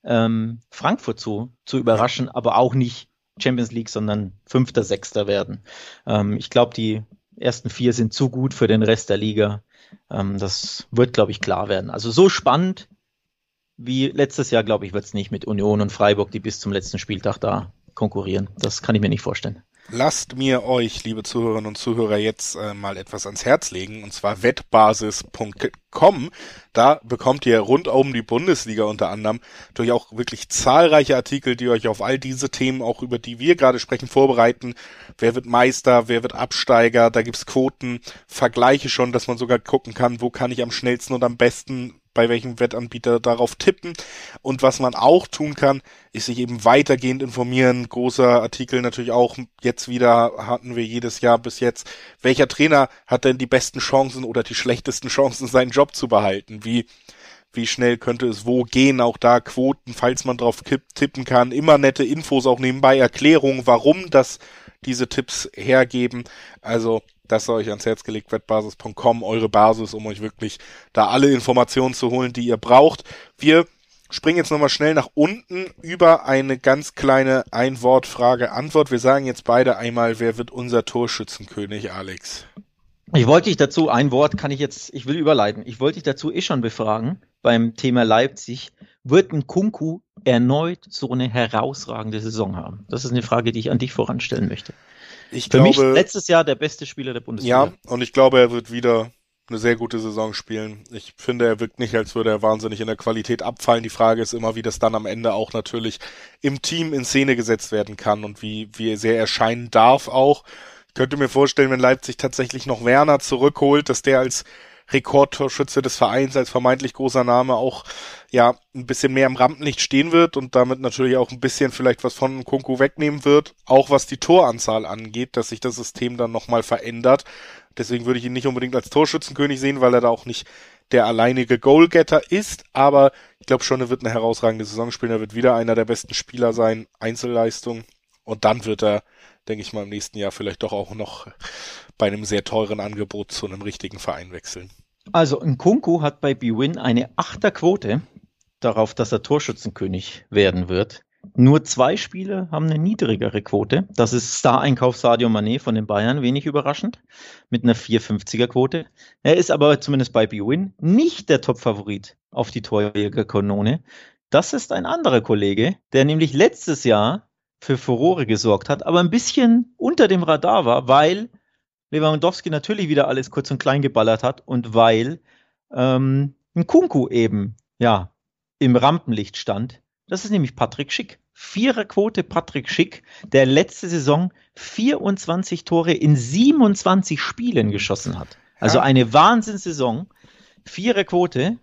ähm, Frankfurt zu, zu überraschen, aber auch nicht Champions League, sondern Fünfter, Sechster werden. Ähm, ich glaube, die ersten vier sind zu gut für den Rest der Liga. Ähm, das wird, glaube ich, klar werden. Also so spannend wie letztes Jahr, glaube ich, wird es nicht mit Union und Freiburg, die bis zum letzten Spieltag da konkurrieren. Das kann ich mir nicht vorstellen. Lasst mir euch, liebe Zuhörerinnen und Zuhörer, jetzt äh, mal etwas ans Herz legen, und zwar wettbasis.com. Da bekommt ihr rund um die Bundesliga unter anderem durch auch wirklich zahlreiche Artikel, die euch auf all diese Themen, auch über die wir gerade sprechen, vorbereiten. Wer wird Meister, wer wird Absteiger, da gibt's Quoten, Vergleiche schon, dass man sogar gucken kann, wo kann ich am schnellsten und am besten bei welchem Wettanbieter darauf tippen. Und was man auch tun kann, ist sich eben weitergehend informieren. Großer Artikel natürlich auch jetzt wieder hatten wir jedes Jahr bis jetzt. Welcher Trainer hat denn die besten Chancen oder die schlechtesten Chancen, seinen Job zu behalten? Wie, wie schnell könnte es wo gehen? Auch da Quoten, falls man drauf tippen kann. Immer nette Infos, auch nebenbei Erklärungen, warum das diese Tipps hergeben. Also das sei euch ans Herz gelegt, wettbasis.com, eure Basis, um euch wirklich da alle Informationen zu holen, die ihr braucht. Wir springen jetzt nochmal schnell nach unten über eine ganz kleine Ein-Wort-Frage-Antwort. Wir sagen jetzt beide einmal, wer wird unser Torschützenkönig, Alex? Ich wollte dich dazu, ein Wort kann ich jetzt, ich will überleiten. Ich wollte dich dazu eh schon befragen beim Thema Leipzig. Wird ein Kunku erneut so eine herausragende Saison haben? Das ist eine Frage, die ich an dich voranstellen möchte. Ich Für glaube, mich letztes Jahr der beste Spieler der Bundesliga. Ja, und ich glaube, er wird wieder eine sehr gute Saison spielen. Ich finde, er wirkt nicht, als würde er wahnsinnig in der Qualität abfallen. Die Frage ist immer, wie das dann am Ende auch natürlich im Team in Szene gesetzt werden kann und wie, wie sehr erscheinen darf auch. Ich könnte mir vorstellen, wenn Leipzig tatsächlich noch Werner zurückholt, dass der als Rekordtorschütze des Vereins als vermeintlich großer Name auch ja ein bisschen mehr im Rampenlicht stehen wird und damit natürlich auch ein bisschen vielleicht was von Kunku wegnehmen wird, auch was die Toranzahl angeht, dass sich das System dann nochmal verändert. Deswegen würde ich ihn nicht unbedingt als Torschützenkönig sehen, weil er da auch nicht der alleinige Goalgetter ist, aber ich glaube schon, er wird eine herausragende Saison spielen, er wird wieder einer der besten Spieler sein, Einzelleistung und dann wird er, denke ich mal, im nächsten Jahr vielleicht doch auch noch bei einem sehr teuren Angebot zu einem richtigen Verein wechseln. Also Nkunku hat bei BWin eine Achterquote darauf, dass er Torschützenkönig werden wird. Nur zwei Spiele haben eine niedrigere Quote. Das ist Star-Einkauf Sadio Mané von den Bayern, wenig überraschend, mit einer 450er Quote. Er ist aber zumindest bei BWin nicht der Top-Favorit auf die Torjägerkanone. Das ist ein anderer Kollege, der nämlich letztes Jahr für Furore gesorgt hat, aber ein bisschen unter dem Radar war, weil Lewandowski natürlich wieder alles kurz und klein geballert hat und weil ähm, ein Kunku eben ja im Rampenlicht stand. Das ist nämlich Patrick Schick. Viererquote Patrick Schick, der letzte Saison 24 Tore in 27 Spielen geschossen hat. Also ja. eine Wahnsinnssaison. Viererquote.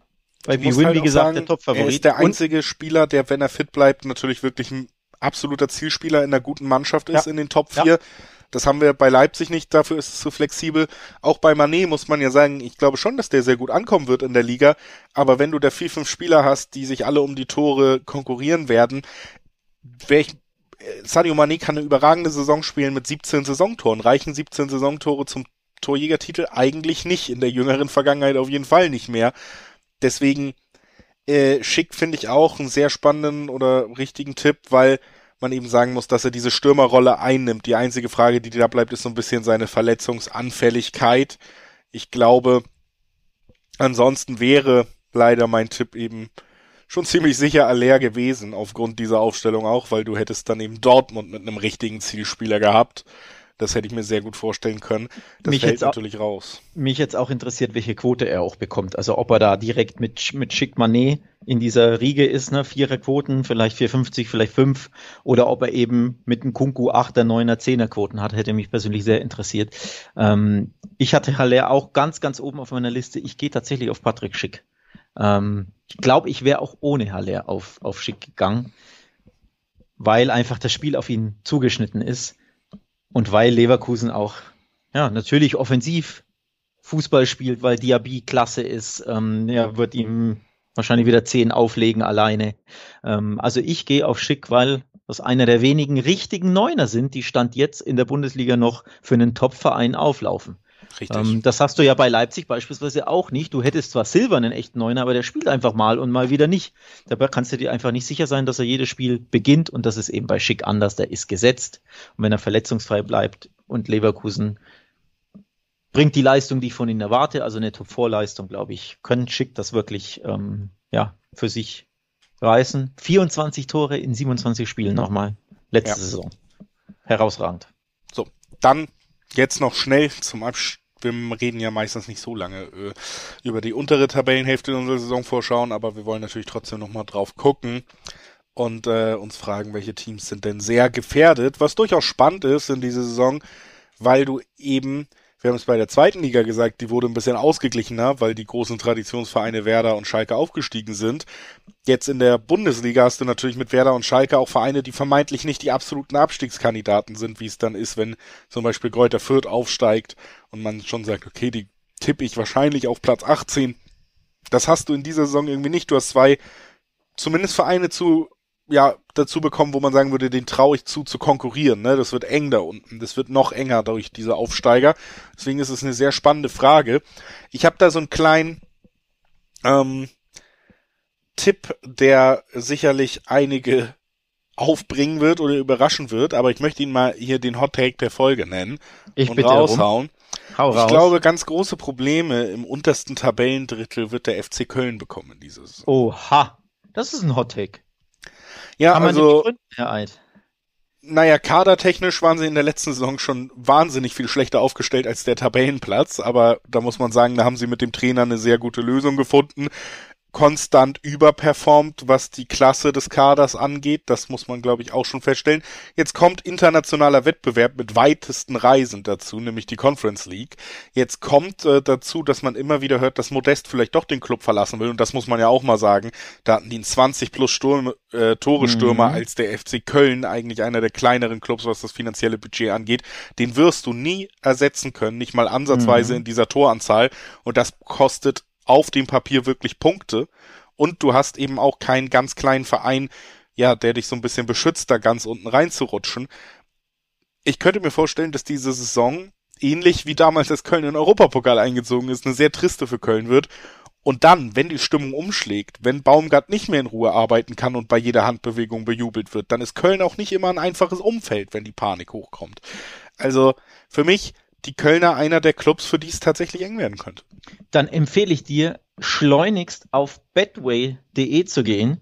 Bei Bwin, halt wie gesagt, sagen, der Topfavorit. Er ist der einzige und Spieler, der, wenn er fit bleibt, natürlich wirklich ein absoluter Zielspieler in einer guten Mannschaft ist, ja. in den Top 4. Ja. Das haben wir bei Leipzig nicht, dafür ist es zu flexibel. Auch bei Manet muss man ja sagen, ich glaube schon, dass der sehr gut ankommen wird in der Liga. Aber wenn du da vier, fünf Spieler hast, die sich alle um die Tore konkurrieren werden, wäre ich Sadio Mané kann eine überragende Saison spielen mit 17 Saisontoren. Reichen 17 Saisontore zum Torjägertitel eigentlich nicht. In der jüngeren Vergangenheit auf jeden Fall nicht mehr. Deswegen äh, schick finde ich auch einen sehr spannenden oder richtigen Tipp, weil man eben sagen muss, dass er diese Stürmerrolle einnimmt. Die einzige Frage, die da bleibt, ist so ein bisschen seine Verletzungsanfälligkeit. Ich glaube, ansonsten wäre leider mein Tipp eben schon ziemlich sicher Aller gewesen, aufgrund dieser Aufstellung auch, weil du hättest dann eben Dortmund mit einem richtigen Zielspieler gehabt. Das hätte ich mir sehr gut vorstellen können. Das mich fällt natürlich auch, raus. Mich jetzt auch interessiert, welche Quote er auch bekommt. Also ob er da direkt mit, mit Schick Manet in dieser Riege ist, ne? Vierer Quoten, vielleicht 450, vielleicht 5. Oder ob er eben mit einem Kunku 8er, 9er, 10er Quoten hat, hätte mich persönlich sehr interessiert. Ähm, ich hatte Haller auch ganz, ganz oben auf meiner Liste. Ich gehe tatsächlich auf Patrick Schick. Ähm, ich glaube, ich wäre auch ohne Haller auf, auf Schick gegangen, weil einfach das Spiel auf ihn zugeschnitten ist. Und weil Leverkusen auch, ja, natürlich offensiv Fußball spielt, weil Diaby klasse ist, ähm, ja, wird ihm wahrscheinlich wieder zehn auflegen alleine. Ähm, also ich gehe auf Schick, weil das einer der wenigen richtigen Neuner sind, die Stand jetzt in der Bundesliga noch für einen Top-Verein auflaufen. Ähm, das hast du ja bei Leipzig beispielsweise auch nicht. Du hättest zwar Silver einen echten Neuner, aber der spielt einfach mal und mal wieder nicht. Dabei kannst du dir einfach nicht sicher sein, dass er jedes Spiel beginnt und das ist eben bei Schick anders. Der ist gesetzt und wenn er verletzungsfrei bleibt und Leverkusen bringt die Leistung, die ich von ihnen erwarte, also eine Top-4-Leistung, glaube ich, können Schick das wirklich ähm, ja, für sich reißen. 24 Tore in 27 Spielen nochmal. Letzte ja. Saison. Herausragend. So, dann jetzt noch schnell zum Abschluss. Wir reden ja meistens nicht so lange äh, über die untere Tabellenhälfte unserer Saison vorschauen, aber wir wollen natürlich trotzdem nochmal drauf gucken und äh, uns fragen, welche Teams sind denn sehr gefährdet, was durchaus spannend ist in dieser Saison, weil du eben wir haben es bei der zweiten Liga gesagt, die wurde ein bisschen ausgeglichener, weil die großen Traditionsvereine Werder und Schalke aufgestiegen sind. Jetzt in der Bundesliga hast du natürlich mit Werder und Schalke auch Vereine, die vermeintlich nicht die absoluten Abstiegskandidaten sind, wie es dann ist, wenn zum Beispiel Kräuter Fürth aufsteigt und man schon sagt, okay, die tippe ich wahrscheinlich auf Platz 18. Das hast du in dieser Saison irgendwie nicht. Du hast zwei zumindest Vereine zu ja dazu bekommen, wo man sagen würde, den traue ich zu, zu konkurrieren. Ne? Das wird eng da unten. Das wird noch enger durch diese Aufsteiger. Deswegen ist es eine sehr spannende Frage. Ich habe da so einen kleinen ähm, Tipp, der sicherlich einige aufbringen wird oder überraschen wird, aber ich möchte ihn mal hier den Hot Take der Folge nennen ich und raushauen. Hau ich raus. glaube, ganz große Probleme im untersten Tabellendrittel wird der FC Köln bekommen dieses. Oha, das ist ein Hot Take. Ja, Kann also. Gründen, Herr Eid? Naja, kadertechnisch waren sie in der letzten Saison schon wahnsinnig viel schlechter aufgestellt als der Tabellenplatz, aber da muss man sagen, da haben sie mit dem Trainer eine sehr gute Lösung gefunden konstant überperformt, was die Klasse des Kaders angeht. Das muss man, glaube ich, auch schon feststellen. Jetzt kommt internationaler Wettbewerb mit weitesten Reisen dazu, nämlich die Conference League. Jetzt kommt äh, dazu, dass man immer wieder hört, dass Modest vielleicht doch den Club verlassen will. Und das muss man ja auch mal sagen. Da hatten die einen 20 plus Sturm, äh, Tore-Stürmer mhm. als der FC Köln, eigentlich einer der kleineren Clubs, was das finanzielle Budget angeht. Den wirst du nie ersetzen können, nicht mal ansatzweise mhm. in dieser Toranzahl. Und das kostet auf dem Papier wirklich Punkte und du hast eben auch keinen ganz kleinen Verein, ja, der dich so ein bisschen beschützt, da ganz unten reinzurutschen. Ich könnte mir vorstellen, dass diese Saison ähnlich wie damals das Köln in Europapokal eingezogen ist, eine sehr triste für Köln wird. Und dann, wenn die Stimmung umschlägt, wenn Baumgart nicht mehr in Ruhe arbeiten kann und bei jeder Handbewegung bejubelt wird, dann ist Köln auch nicht immer ein einfaches Umfeld, wenn die Panik hochkommt. Also für mich die Kölner einer der Clubs, für die es tatsächlich eng werden könnte. Dann empfehle ich dir, schleunigst auf betway.de zu gehen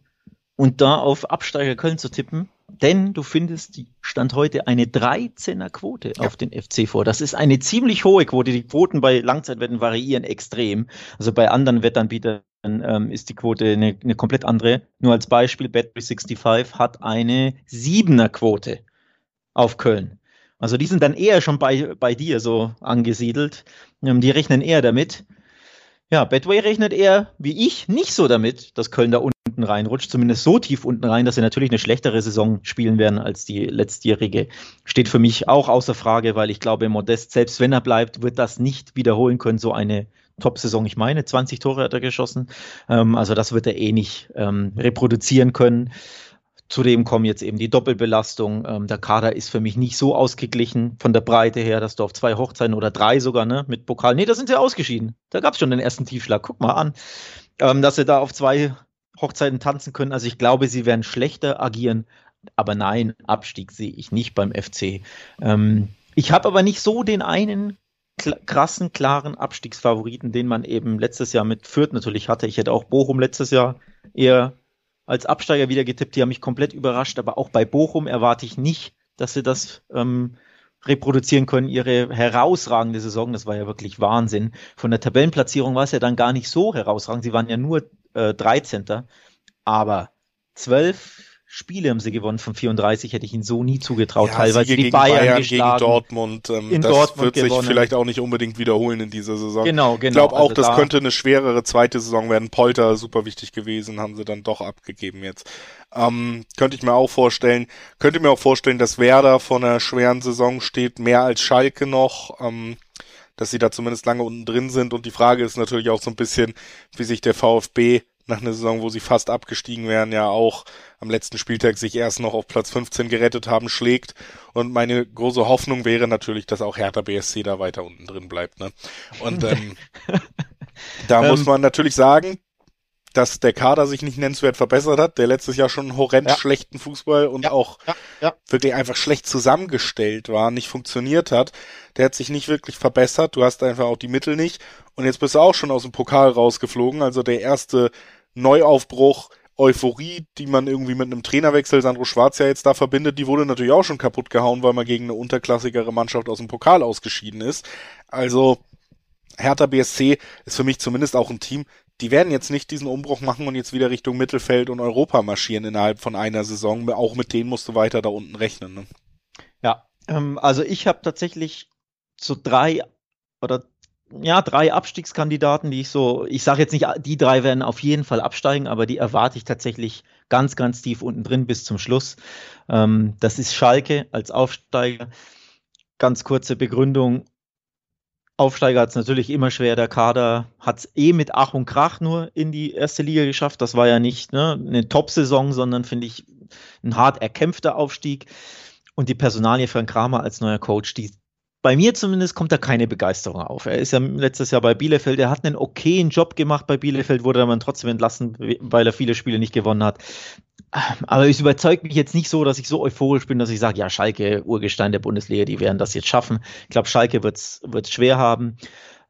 und da auf Absteiger Köln zu tippen, denn du findest Stand heute eine 13er Quote ja. auf den FC vor. Das ist eine ziemlich hohe Quote. Die Quoten bei Langzeitwetten variieren extrem. Also bei anderen Wettanbietern ähm, ist die Quote eine, eine komplett andere. Nur als Beispiel, Bet365 hat eine 7er Quote auf Köln. Also die sind dann eher schon bei, bei dir so angesiedelt. Ähm, die rechnen eher damit. Ja, Betway rechnet eher, wie ich, nicht so damit, dass Köln da unten reinrutscht, zumindest so tief unten rein, dass sie natürlich eine schlechtere Saison spielen werden als die letztjährige. Steht für mich auch außer Frage, weil ich glaube, Modest, selbst wenn er bleibt, wird das nicht wiederholen können, so eine Top-Saison. Ich meine, 20 Tore hat er geschossen. Ähm, also das wird er eh nicht ähm, reproduzieren können. Zudem kommen jetzt eben die Doppelbelastung. Ähm, der Kader ist für mich nicht so ausgeglichen von der Breite her, dass du auf zwei Hochzeiten oder drei sogar, ne, mit Pokal. Nee, da sind sie ausgeschieden. Da gab es schon den ersten Tiefschlag. Guck mal an, ähm, dass sie da auf zwei Hochzeiten tanzen können. Also ich glaube, sie werden schlechter agieren. Aber nein, Abstieg sehe ich nicht beim FC. Ähm, ich habe aber nicht so den einen krassen, klaren Abstiegsfavoriten, den man eben letztes Jahr mit Fürth natürlich hatte. Ich hätte auch Bochum letztes Jahr eher als Absteiger wieder getippt, die haben mich komplett überrascht, aber auch bei Bochum erwarte ich nicht, dass sie das ähm, reproduzieren können, ihre herausragende Saison, das war ja wirklich Wahnsinn. Von der Tabellenplatzierung war es ja dann gar nicht so herausragend, sie waren ja nur äh, 13. Aber zwölf Spiele haben sie gewonnen von 34, hätte ich ihnen so nie zugetraut. Ja, Teilweise die Bayern, Bayern gegen Dortmund. Ähm, in das Dortmund wird sich vielleicht auch nicht unbedingt wiederholen in dieser Saison. Genau, genau. Ich glaube auch, also das da könnte eine schwerere zweite Saison werden. Polter super wichtig gewesen, haben sie dann doch abgegeben jetzt. Ähm, könnte ich mir auch vorstellen. Könnte mir auch vorstellen, dass Werder vor einer schweren Saison steht, mehr als Schalke noch. Ähm, dass sie da zumindest lange unten drin sind. Und die Frage ist natürlich auch so ein bisschen, wie sich der VfB nach einer Saison, wo sie fast abgestiegen wären, ja auch am letzten Spieltag sich erst noch auf Platz 15 gerettet haben, schlägt. Und meine große Hoffnung wäre natürlich, dass auch Hertha BSC da weiter unten drin bleibt. Ne? Und ähm, da muss ähm. man natürlich sagen, dass der Kader sich nicht nennenswert verbessert hat, der letztes Jahr schon horrend ja. schlechten Fußball und ja, auch ja, wirklich einfach schlecht zusammengestellt war, nicht funktioniert hat, der hat sich nicht wirklich verbessert, du hast einfach auch die Mittel nicht und jetzt bist du auch schon aus dem Pokal rausgeflogen, also der erste Neuaufbruch, Euphorie, die man irgendwie mit einem Trainerwechsel Sandro Schwarz ja jetzt da verbindet, die wurde natürlich auch schon kaputt gehauen, weil man gegen eine unterklassigere Mannschaft aus dem Pokal ausgeschieden ist. Also Hertha BSC ist für mich zumindest auch ein Team, die werden jetzt nicht diesen Umbruch machen und jetzt wieder Richtung Mittelfeld und Europa marschieren innerhalb von einer Saison. Auch mit denen musst du weiter da unten rechnen. Ne? Ja, ähm, also ich habe tatsächlich so drei oder ja, drei Abstiegskandidaten, die ich so, ich sage jetzt nicht, die drei werden auf jeden Fall absteigen, aber die erwarte ich tatsächlich ganz, ganz tief unten drin bis zum Schluss. Ähm, das ist Schalke als Aufsteiger. Ganz kurze Begründung. Aufsteiger hat es natürlich immer schwer. Der Kader hat es eh mit Ach und Krach nur in die erste Liga geschafft. Das war ja nicht ne, eine Top-Saison, sondern finde ich ein hart erkämpfter Aufstieg. Und die Personalie Frank Kramer als neuer Coach, die bei mir zumindest kommt da keine Begeisterung auf. Er ist ja letztes Jahr bei Bielefeld, er hat einen okayen Job gemacht bei Bielefeld, wurde aber trotzdem entlassen, weil er viele Spiele nicht gewonnen hat. Aber es überzeugt mich jetzt nicht so, dass ich so euphorisch bin, dass ich sage, ja, Schalke, Urgestein der Bundesliga, die werden das jetzt schaffen. Ich glaube, Schalke wird es schwer haben.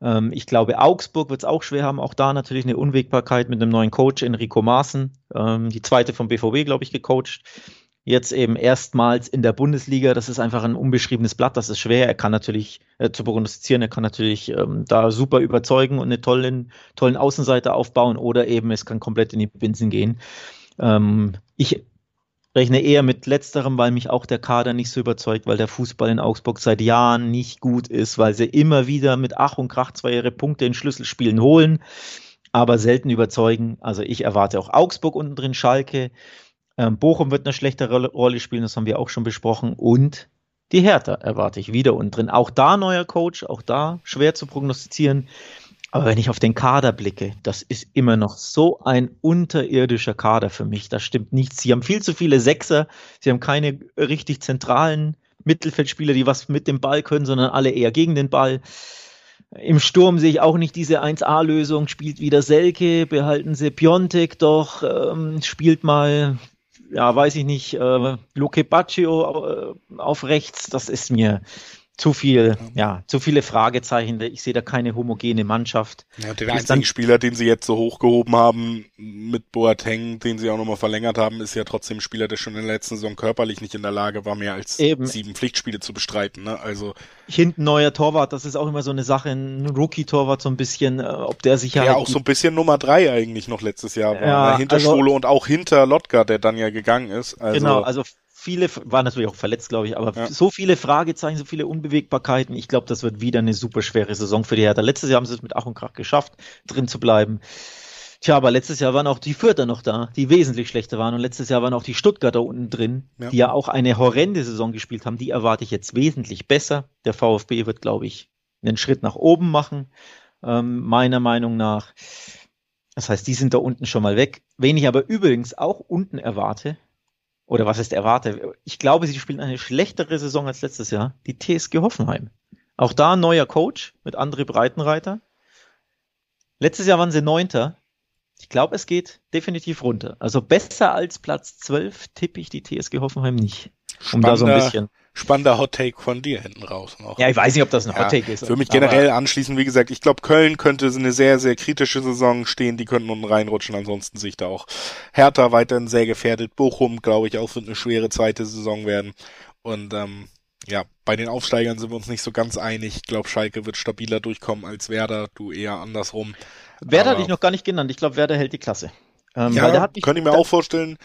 Ähm, ich glaube, Augsburg wird es auch schwer haben. Auch da natürlich eine Unwägbarkeit mit einem neuen Coach, Enrico Maaßen, ähm, die zweite vom BVB, glaube ich, gecoacht. Jetzt eben erstmals in der Bundesliga. Das ist einfach ein unbeschriebenes Blatt. Das ist schwer. Er kann natürlich äh, zu prognostizieren. Er kann natürlich ähm, da super überzeugen und eine tollen, tollen Außenseiter aufbauen oder eben es kann komplett in die Binsen gehen. Ähm, ich rechne eher mit letzterem, weil mich auch der Kader nicht so überzeugt, weil der Fußball in Augsburg seit Jahren nicht gut ist, weil sie immer wieder mit Ach und Krach zwar ihre Punkte in Schlüsselspielen holen, aber selten überzeugen. Also ich erwarte auch Augsburg unten drin, Schalke. Ähm, Bochum wird eine schlechtere Rolle spielen, das haben wir auch schon besprochen. Und die Hertha erwarte ich wieder unten drin. Auch da neuer Coach, auch da schwer zu prognostizieren. Aber wenn ich auf den Kader blicke, das ist immer noch so ein unterirdischer Kader für mich. Da stimmt nichts. Sie haben viel zu viele Sechser. Sie haben keine richtig zentralen Mittelfeldspieler, die was mit dem Ball können, sondern alle eher gegen den Ball. Im Sturm sehe ich auch nicht diese 1A-Lösung. Spielt wieder Selke, behalten sie Piontek doch, ähm, spielt mal, ja, weiß ich nicht, äh, Luke Baccio äh, auf rechts. Das ist mir zu viel, ja, zu viele Fragezeichen. Ich sehe da keine homogene Mannschaft. Ja, der einzige Spieler, den sie jetzt so hochgehoben haben, mit Boateng, den sie auch nochmal verlängert haben, ist ja trotzdem ein Spieler, der schon in der letzten Saison körperlich nicht in der Lage war, mehr als Eben. sieben Pflichtspiele zu bestreiten. Ne? Also hinten neuer Torwart, das ist auch immer so eine Sache, ein Rookie-Torwart so ein bisschen, äh, ob der sich ja ja auch so ein bisschen Nummer drei eigentlich noch letztes Jahr war, ja, ne? hinter also, Schule und auch hinter Lotka, der dann ja gegangen ist. Also, genau, also viele, war natürlich auch verletzt, glaube ich, aber ja. so viele Fragezeichen, so viele Unbewegbarkeiten. Ich glaube, das wird wieder eine super schwere Saison für die Hertha. Letztes Jahr haben sie es mit Ach und Krach geschafft, drin zu bleiben. Tja, aber letztes Jahr waren auch die Fürther noch da, die wesentlich schlechter waren. Und letztes Jahr waren auch die Stuttgarter unten drin, ja. die ja auch eine horrende Saison gespielt haben. Die erwarte ich jetzt wesentlich besser. Der VfB wird, glaube ich, einen Schritt nach oben machen, ähm, meiner Meinung nach. Das heißt, die sind da unten schon mal weg. Wen ich aber übrigens auch unten erwarte, oder was ist erwarte? Ich glaube, sie spielen eine schlechtere Saison als letztes Jahr. Die TSG Hoffenheim. Auch da ein neuer Coach mit André Breitenreiter. Letztes Jahr waren sie Neunter. Ich glaube, es geht definitiv runter. Also besser als Platz 12 tippe ich die TSG Hoffenheim nicht. Um da so ein bisschen spannender Hot Take von dir hinten raus noch. Ja, ich weiß nicht, ob das ein Hot Take ja, ist. Für mich generell anschließend, wie gesagt, ich glaube, Köln könnte eine sehr, sehr kritische Saison stehen, die könnten unten reinrutschen, ansonsten sich da auch Hertha weiterhin sehr gefährdet. Bochum, glaube ich, auch wird eine schwere zweite Saison werden. Und ähm, ja, bei den Aufsteigern sind wir uns nicht so ganz einig. Ich glaube, Schalke wird stabiler durchkommen als Werder, du eher andersrum. Werder hatte ich noch gar nicht genannt. Ich glaube, Werder hält die Klasse. Ähm, ja, kann ich mir auch vorstellen,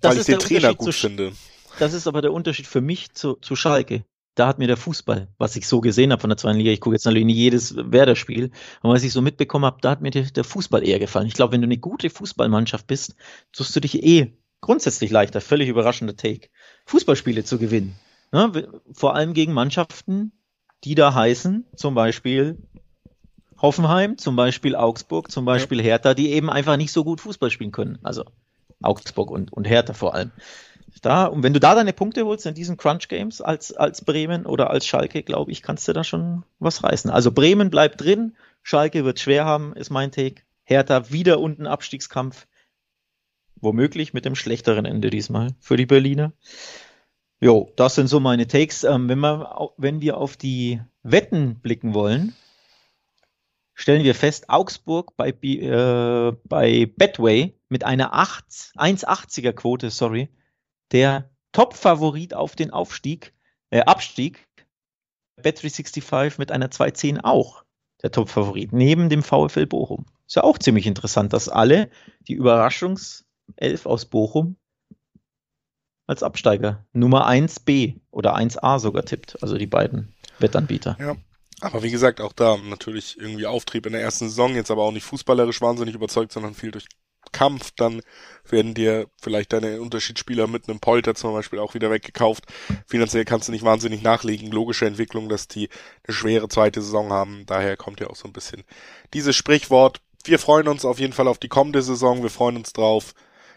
weil ich den Trainer gut finde. Das ist aber der Unterschied für mich zu, zu Schalke. Da hat mir der Fußball, was ich so gesehen habe von der zweiten Liga, ich gucke jetzt natürlich nicht jedes Werder-Spiel, aber was ich so mitbekommen habe, da hat mir der, der Fußball eher gefallen. Ich glaube, wenn du eine gute Fußballmannschaft bist, tust du dich eh grundsätzlich leichter, völlig überraschender Take, Fußballspiele zu gewinnen. Ne? Vor allem gegen Mannschaften, die da heißen, zum Beispiel Hoffenheim, zum Beispiel Augsburg, zum Beispiel ja. Hertha, die eben einfach nicht so gut Fußball spielen können. Also Augsburg und, und Hertha vor allem. Da, und wenn du da deine Punkte holst in diesen Crunch Games als, als Bremen oder als Schalke, glaube ich, kannst du da schon was reißen. Also Bremen bleibt drin, Schalke wird schwer haben, ist mein Take. Hertha wieder unten Abstiegskampf. Womöglich mit dem schlechteren Ende diesmal für die Berliner. Jo, das sind so meine Takes. Ähm, wenn, wir, wenn wir auf die Wetten blicken wollen, stellen wir fest, Augsburg bei, äh, bei Betway mit einer 1,80er Quote, sorry, der Top-Favorit auf den Aufstieg, äh, Abstieg. Bet365 mit einer 2,10 auch der Top-Favorit, neben dem VfL Bochum. Ist ja auch ziemlich interessant, dass alle die Überraschungself aus Bochum als Absteiger Nummer 1b oder 1a sogar tippt, also die beiden Wettanbieter. Ja, aber wie gesagt, auch da natürlich irgendwie Auftrieb in der ersten Saison, jetzt aber auch nicht fußballerisch wahnsinnig überzeugt, sondern viel durch Kampf. Dann werden dir vielleicht deine Unterschiedsspieler mit einem Polter zum Beispiel auch wieder weggekauft. Finanziell kannst du nicht wahnsinnig nachlegen. Logische Entwicklung, dass die eine schwere zweite Saison haben. Daher kommt ja auch so ein bisschen dieses Sprichwort. Wir freuen uns auf jeden Fall auf die kommende Saison. Wir freuen uns drauf,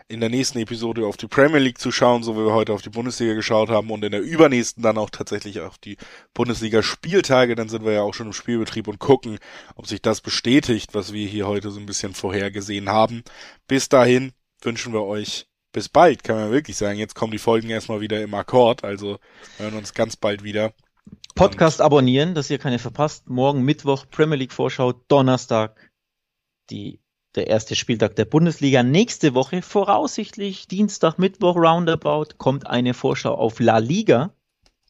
in der nächsten Episode auf die Premier League zu schauen, so wie wir heute auf die Bundesliga geschaut haben und in der übernächsten dann auch tatsächlich auf die Bundesliga-Spieltage. Dann sind wir ja auch schon im Spielbetrieb und gucken, ob sich das bestätigt, was wir hier heute so ein bisschen vorhergesehen haben. Bis dahin wünschen wir euch bis bald, kann man wirklich sagen. Jetzt kommen die Folgen erstmal wieder im Akkord, also hören uns ganz bald wieder. Podcast und abonnieren, dass ihr keine verpasst. Morgen Mittwoch Premier League Vorschau, Donnerstag die der erste Spieltag der Bundesliga. Nächste Woche, voraussichtlich Dienstag, Mittwoch, Roundabout, kommt eine Vorschau auf La Liga,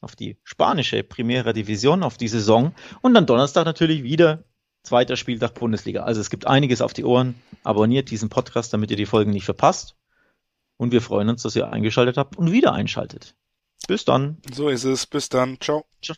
auf die spanische Primera Division, auf die Saison. Und dann Donnerstag natürlich wieder zweiter Spieltag Bundesliga. Also es gibt einiges auf die Ohren. Abonniert diesen Podcast, damit ihr die Folgen nicht verpasst. Und wir freuen uns, dass ihr eingeschaltet habt und wieder einschaltet. Bis dann. So ist es. Bis dann. Ciao. Ciao.